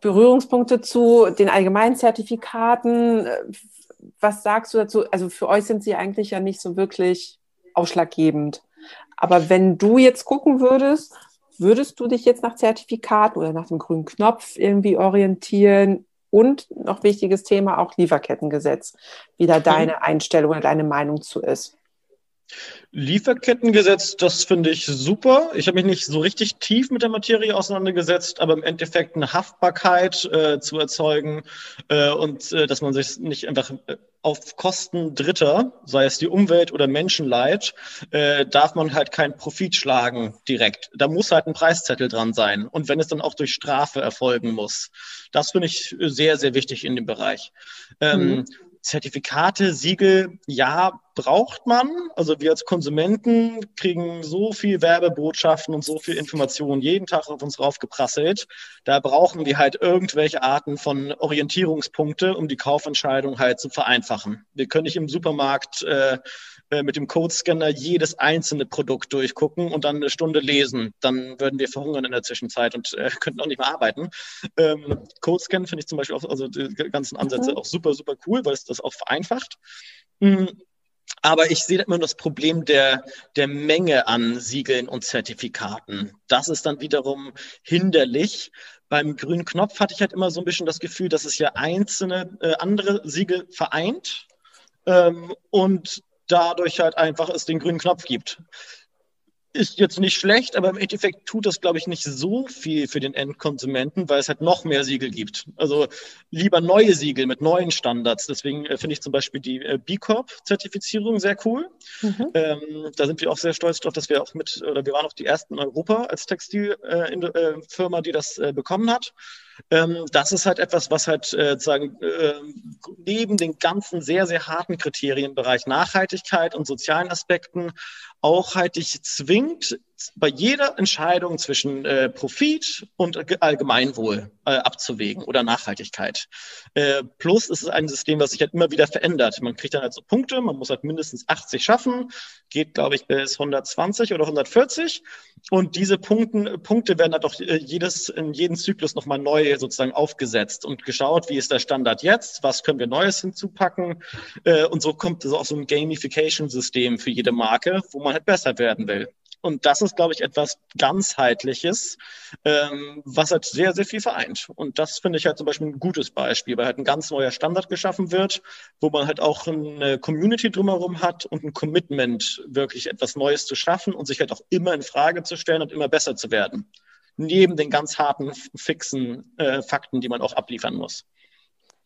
Berührungspunkte zu den allgemeinen Zertifikaten? Was sagst du dazu? Also für euch sind sie eigentlich ja nicht so wirklich ausschlaggebend. Aber wenn du jetzt gucken würdest, Würdest du dich jetzt nach Zertifikaten oder nach dem grünen Knopf irgendwie orientieren? Und noch wichtiges Thema, auch Lieferkettengesetz, wie da deine Einstellung oder deine Meinung zu ist.
Lieferkettengesetz, das finde ich super. Ich habe mich nicht so richtig tief mit der Materie auseinandergesetzt, aber im Endeffekt eine Haftbarkeit äh, zu erzeugen äh, und äh, dass man sich nicht einfach äh, auf Kosten Dritter, sei es die Umwelt oder Menschenleid, äh, darf man halt keinen Profit schlagen direkt. Da muss halt ein Preiszettel dran sein. Und wenn es dann auch durch Strafe erfolgen muss. Das finde ich sehr, sehr wichtig in dem Bereich. Ähm, mhm. Zertifikate, Siegel, ja, braucht man. Also wir als Konsumenten kriegen so viel Werbebotschaften und so viel Informationen jeden Tag auf uns raufgeprasselt. Da brauchen wir halt irgendwelche Arten von Orientierungspunkte, um die Kaufentscheidung halt zu vereinfachen. Wir können nicht im Supermarkt äh, äh, mit dem Codescanner jedes einzelne Produkt durchgucken und dann eine Stunde lesen. Dann würden wir verhungern in der Zwischenzeit und äh, könnten auch nicht mehr arbeiten. Ähm, Codescan finde ich zum Beispiel auch, also die ganzen Ansätze mhm. auch super, super cool, weil es das auch vereinfacht. Mhm. Aber ich sehe immer das Problem der, der Menge an Siegeln und Zertifikaten. Das ist dann wiederum hinderlich. Beim grünen Knopf hatte ich halt immer so ein bisschen das Gefühl, dass es ja einzelne äh, andere Siegel vereint. Ähm, und dadurch halt einfach es den grünen Knopf gibt. Ist jetzt nicht schlecht, aber im Endeffekt tut das, glaube ich, nicht so viel für den Endkonsumenten, weil es halt noch mehr Siegel gibt. Also lieber neue Siegel mit neuen Standards. Deswegen äh, finde ich zum Beispiel die äh, B Corp-Zertifizierung sehr cool. Mhm. Ähm, da sind wir auch sehr stolz drauf, dass wir auch mit, oder wir waren auch die ersten in Europa als Textilfirma, äh, die das äh, bekommen hat. Ähm, das ist halt etwas, was halt äh, sagen, äh, neben den ganzen sehr, sehr harten Kriterien im Bereich Nachhaltigkeit und sozialen Aspekten auch halt dich zwingt, bei jeder Entscheidung zwischen äh, Profit und Allgemeinwohl äh, abzuwägen oder Nachhaltigkeit. Äh, plus ist es ein System, was sich halt immer wieder verändert. Man kriegt dann halt so Punkte, man muss halt mindestens 80 schaffen, geht, glaube ich, bis 120 oder 140. Und diese Punkten, Punkte werden halt auch äh, jedes, in jedem Zyklus nochmal neu sozusagen aufgesetzt und geschaut, wie ist der Standard jetzt, was können wir Neues hinzupacken. Äh, und so kommt es auch so ein Gamification-System für jede Marke, wo man halt besser werden will. Und das ist, glaube ich, etwas ganzheitliches, ähm, was halt sehr, sehr viel vereint. Und das finde ich halt zum Beispiel ein gutes Beispiel, weil halt ein ganz neuer Standard geschaffen wird, wo man halt auch eine Community drumherum hat und ein Commitment, wirklich etwas Neues zu schaffen und sich halt auch immer in Frage zu stellen und immer besser zu werden. Neben den ganz harten, fixen äh, Fakten, die man auch abliefern muss.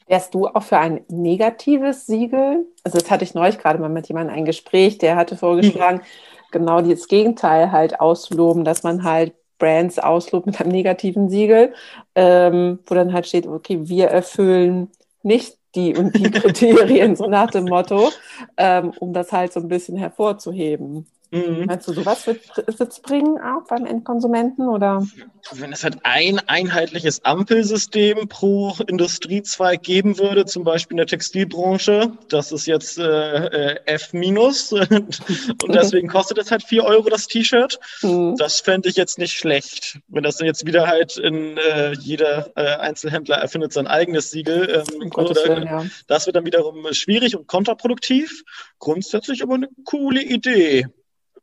Wärst du auch für ein negatives Siegel? Also das hatte ich neulich gerade mal mit jemandem ein Gespräch, der hatte vorgeschlagen, hm *laughs* genau das Gegenteil halt ausloben, dass man halt Brands auslobt mit einem negativen Siegel, ähm, wo dann halt steht, okay, wir erfüllen nicht die und die *laughs* Kriterien, so nach dem Motto, ähm, um das halt so ein bisschen hervorzuheben. Mhm. Meinst du, sowas wird es bringen auch beim Endkonsumenten oder?
Wenn es halt ein einheitliches Ampelsystem pro Industriezweig geben würde, zum Beispiel in der Textilbranche, das ist jetzt äh, äh F- *laughs* und deswegen kostet es halt vier Euro das T-Shirt. Mhm. Das fände ich jetzt nicht schlecht. Wenn das dann jetzt wieder halt in äh, jeder äh, Einzelhändler erfindet sein eigenes Siegel, ähm, oder, Willen, ja. das wird dann wiederum schwierig und kontraproduktiv. Grundsätzlich aber eine coole Idee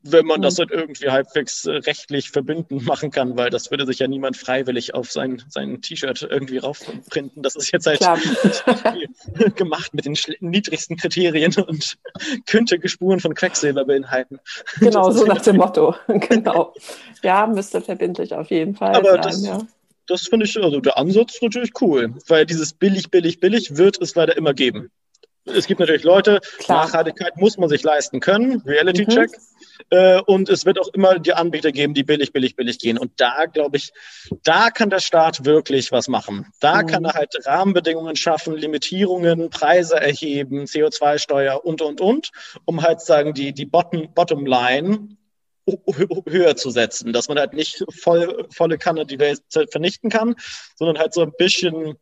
wenn man das mhm. halt irgendwie halbwegs äh, rechtlich verbindend *laughs* machen kann, weil das würde sich ja niemand freiwillig auf sein, sein T-Shirt irgendwie raufprinten. Das ist jetzt halt *laughs* gemacht mit den niedrigsten Kriterien und *laughs* könnte Spuren von Quecksilber beinhalten.
Genau, so nach dem Motto. genau. Ja, müsste verbindlich auf jeden Fall
Aber sein. Das, ja. das finde ich, also der Ansatz natürlich cool, weil dieses billig, billig, billig wird es leider immer geben. Es gibt natürlich Leute, Klar. Nachhaltigkeit muss man sich leisten können, Reality Check. Mhm. Äh, und es wird auch immer die Anbieter geben, die billig, billig, billig gehen. Und da, glaube ich, da kann der Staat wirklich was machen. Da mhm. kann er halt Rahmenbedingungen schaffen, Limitierungen, Preise erheben, CO2-Steuer und, und, und, um halt sagen, die, die Bottom, Bottom Line höher zu setzen, dass man halt nicht voll, volle Kanne die Welt vernichten kann, sondern halt so ein bisschen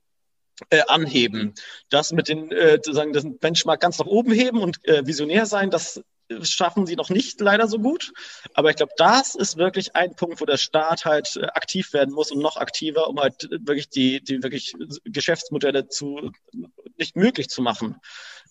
äh, anheben. Das mit den, äh, sozusagen, das Benchmark ganz nach oben heben und äh, visionär sein, das schaffen sie noch nicht leider so gut. Aber ich glaube, das ist wirklich ein Punkt, wo der Staat halt äh, aktiv werden muss und noch aktiver, um halt wirklich die, die wirklich Geschäftsmodelle zu nicht möglich zu machen,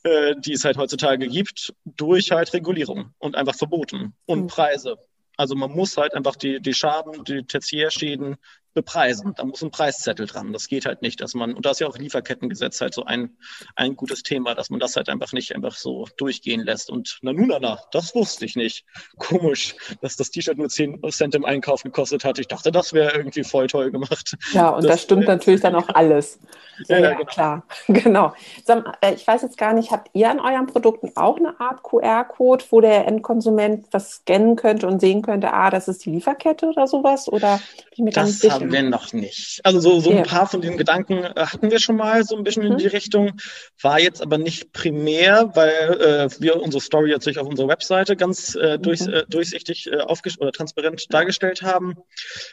äh, die es halt heutzutage gibt, durch halt Regulierung und einfach Verboten und mhm. Preise. Also man muss halt einfach die, die Schaden, die Tertiärschäden bepreisen. Da muss ein Preiszettel dran. Das geht halt nicht, dass man, und da ist ja auch Lieferkettengesetz halt so ein, ein gutes Thema, dass man das halt einfach nicht einfach so durchgehen lässt. Und na nun, na, das wusste ich nicht. Komisch, dass das T-Shirt nur 10 Cent im Einkauf gekostet hat. Ich dachte, das wäre irgendwie voll toll gemacht.
Ja, und das, das stimmt äh, natürlich dann auch *laughs* alles. Ja, ja, ja genau. klar. *laughs* Genau. Äh, ich weiß jetzt gar nicht, habt ihr an euren Produkten auch eine Art QR-Code, wo der Endkonsument was scannen könnte und sehen könnte, ah, das ist die Lieferkette oder sowas? Oder
bin ich mir das ganz haben wir noch nicht. Also so, so ein paar von den Gedanken äh, hatten wir schon mal so ein bisschen in mhm. die Richtung, war jetzt aber nicht primär, weil äh, wir unsere Story jetzt auf unserer Webseite ganz äh, durch, mhm. äh, durchsichtig äh, oder transparent dargestellt haben.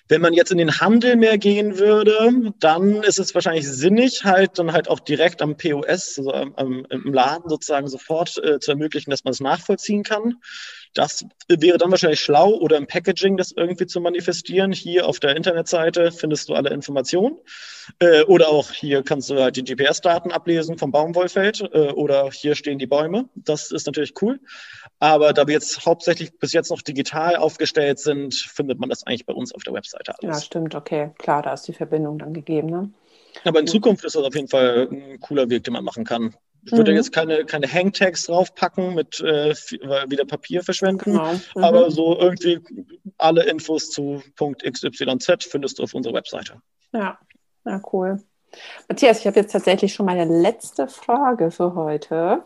Wenn man jetzt in den Handel mehr gehen würde, dann ist es wahrscheinlich sinnig, halt dann halt auch direkt am POS, also am, im Laden sozusagen sofort äh, zu ermöglichen, dass man es nachvollziehen kann. Das wäre dann wahrscheinlich schlau oder im Packaging das irgendwie zu manifestieren. Hier auf der Internetseite findest du alle Informationen. Äh, oder auch hier kannst du halt die GPS-Daten ablesen vom Baumwollfeld äh, oder hier stehen die Bäume. Das ist natürlich cool. Aber da wir jetzt hauptsächlich bis jetzt noch digital aufgestellt sind, findet man das eigentlich bei uns auf der Webseite
alles. Ja, stimmt, okay. Klar, da ist die Verbindung dann gegeben. Ne?
Aber in Zukunft ist das auf jeden Fall ein cooler Weg, den man machen kann. Ich würde mhm. jetzt keine, keine Hangtags draufpacken mit äh, wieder Papier verschwenden, genau. mhm. aber so irgendwie alle Infos zu Punkt XYZ findest du auf unserer Webseite.
Ja, ja cool. Matthias, ich habe jetzt tatsächlich schon meine letzte Frage für heute.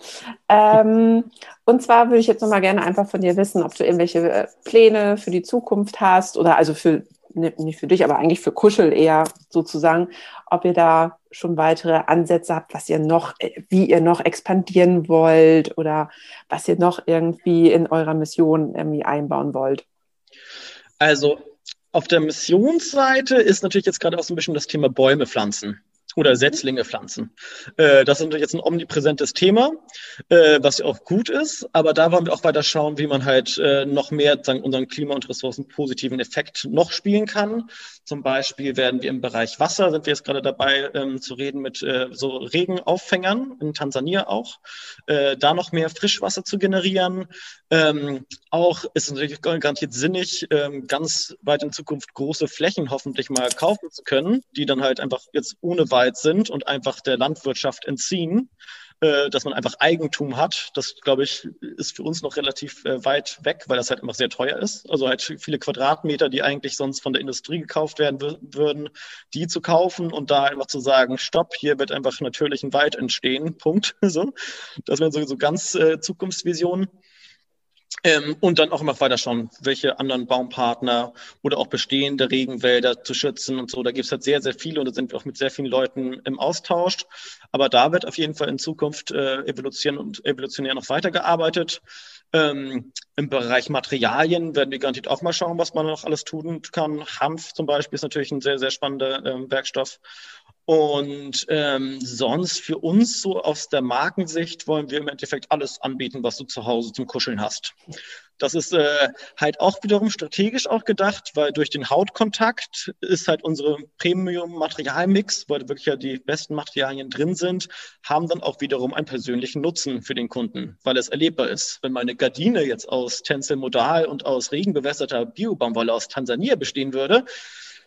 Ähm, und zwar würde ich jetzt nochmal gerne einfach von dir wissen, ob du irgendwelche äh, Pläne für die Zukunft hast oder also für nicht für dich, aber eigentlich für Kuschel eher sozusagen, ob ihr da schon weitere Ansätze habt, was ihr noch, wie ihr noch expandieren wollt oder was ihr noch irgendwie in eurer Mission irgendwie einbauen wollt.
Also auf der Missionsseite ist natürlich jetzt gerade auch so ein bisschen das Thema Bäume pflanzen oder Setzlinge pflanzen. Äh, das ist natürlich jetzt ein omnipräsentes Thema, äh, was ja auch gut ist, aber da wollen wir auch weiter schauen, wie man halt äh, noch mehr sagen, unseren Klima- und Ressourcen positiven Effekt noch spielen kann. Zum Beispiel werden wir im Bereich Wasser, sind wir jetzt gerade dabei ähm, zu reden mit äh, so Regenauffängern, in Tansania auch, äh, da noch mehr Frischwasser zu generieren. Ähm, auch ist es natürlich garantiert sinnig, ähm, ganz weit in Zukunft große Flächen hoffentlich mal kaufen zu können, die dann halt einfach jetzt ohne Weise weit sind und einfach der Landwirtschaft entziehen, äh, dass man einfach Eigentum hat. Das, glaube ich, ist für uns noch relativ äh, weit weg, weil das halt einfach sehr teuer ist. Also halt viele Quadratmeter, die eigentlich sonst von der Industrie gekauft werden würden, die zu kaufen und da einfach zu sagen, stopp, hier wird einfach natürlich ein Wald entstehen, *laughs* Punkt. so. Das wären so, so ganz äh, Zukunftsvisionen. Ähm, und dann auch immer weiter schauen, welche anderen Baumpartner oder auch bestehende Regenwälder zu schützen und so. Da gibt es halt sehr, sehr viele und da sind wir auch mit sehr vielen Leuten im Austausch. Aber da wird auf jeden Fall in Zukunft äh, evolutionär und evolutionär noch weitergearbeitet. Ähm, Im Bereich Materialien werden wir garantiert auch mal schauen, was man noch alles tun kann. Hanf zum Beispiel ist natürlich ein sehr, sehr spannender ähm, Werkstoff. Und ähm, sonst für uns so aus der Markensicht wollen wir im Endeffekt alles anbieten, was du zu Hause zum Kuscheln hast. Das ist äh, halt auch wiederum strategisch auch gedacht, weil durch den Hautkontakt ist halt unsere Premium-Materialmix, weil wirklich ja die besten Materialien drin sind, haben dann auch wiederum einen persönlichen Nutzen für den Kunden, weil es erlebbar ist. Wenn meine Gardine jetzt aus Tencel Modal und aus regenbewässerter Biobaumwolle aus Tansania bestehen würde,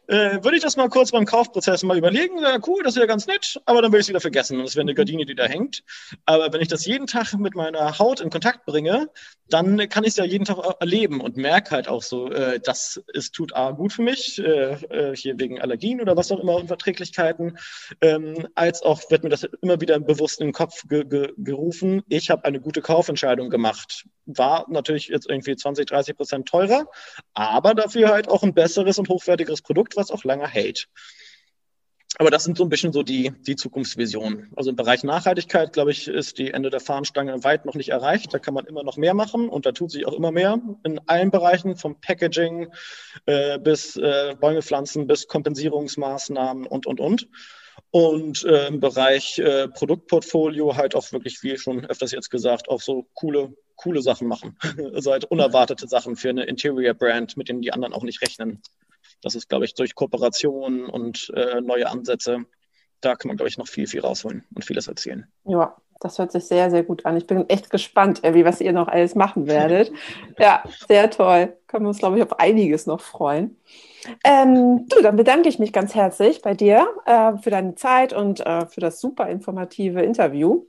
äh, würde ich das mal kurz beim Kaufprozess mal überlegen, ja, cool, das wäre ganz nett, aber dann würde ich es wieder vergessen. Und es wäre eine Gardine, die da hängt. Aber wenn ich das jeden Tag mit meiner Haut in Kontakt bringe, dann kann ich es ja jeden Tag erleben und merke halt auch so, äh, das es tut A gut für mich, äh, äh, hier wegen Allergien oder was auch immer, Unverträglichkeiten, ähm, als auch wird mir das immer wieder bewusst in den Kopf ge ge gerufen, ich habe eine gute Kaufentscheidung gemacht. War natürlich jetzt irgendwie 20, 30 Prozent teurer, aber dafür halt auch ein besseres und hochwertigeres Produkt, was auch länger hält. Aber das sind so ein bisschen so die, die Zukunftsvisionen. Also im Bereich Nachhaltigkeit, glaube ich, ist die Ende der Fahnenstange weit noch nicht erreicht. Da kann man immer noch mehr machen und da tut sich auch immer mehr in allen Bereichen, vom Packaging äh, bis äh, Bäume pflanzen, bis Kompensierungsmaßnahmen und, und, und. Und äh, im Bereich äh, Produktportfolio halt auch wirklich, wie schon öfters jetzt gesagt, auch so coole, coole Sachen machen. *laughs* also halt unerwartete Sachen für eine Interior Brand, mit denen die anderen auch nicht rechnen. Das ist, glaube ich, durch Kooperationen und äh, neue Ansätze, da kann man, glaube ich, noch viel, viel rausholen und vieles erzählen.
Ja, das hört sich sehr, sehr gut an. Ich bin echt gespannt, wie was ihr noch alles machen werdet. *laughs* ja, sehr toll. Können wir uns, glaube ich, auf einiges noch freuen. Ähm, du, dann bedanke ich mich ganz herzlich bei dir äh, für deine Zeit und äh, für das super informative Interview.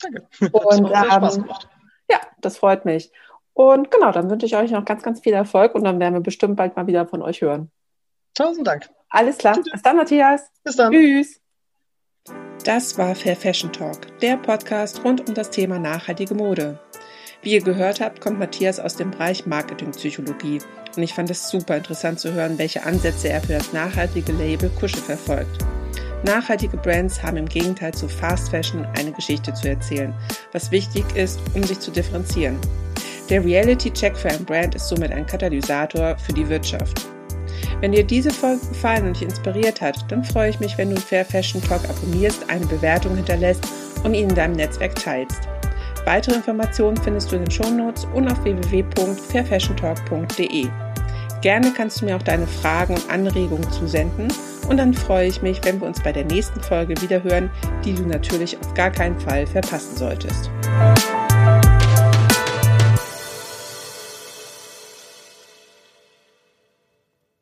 Danke.
Und, ähm, Spaß gemacht. Ja, das freut mich. Und genau, dann wünsche ich euch noch ganz, ganz viel Erfolg und dann werden wir bestimmt bald mal wieder von euch hören.
Tausend Dank.
Alles klar. Bis dann, Matthias.
Bis dann.
Tschüss. Das war Fair Fashion Talk, der Podcast rund um das Thema nachhaltige Mode. Wie ihr gehört habt, kommt Matthias aus dem Bereich Marketingpsychologie und ich fand es super interessant zu hören, welche Ansätze er für das nachhaltige Label Kusche verfolgt. Nachhaltige Brands haben im Gegenteil zu Fast Fashion eine Geschichte zu erzählen, was wichtig ist, um sich zu differenzieren. Der Reality Check für ein Brand ist somit ein Katalysator für die Wirtschaft. Wenn dir diese Folge gefallen und dich inspiriert hat, dann freue ich mich, wenn du Fair Fashion Talk abonnierst, eine Bewertung hinterlässt und ihn in deinem Netzwerk teilst. Weitere Informationen findest du in den Shownotes und auf www.fairfashiontalk.de. Gerne kannst du mir auch deine Fragen und Anregungen zusenden und dann freue ich mich, wenn wir uns bei der nächsten Folge wieder hören, die du natürlich auf gar keinen Fall verpassen solltest.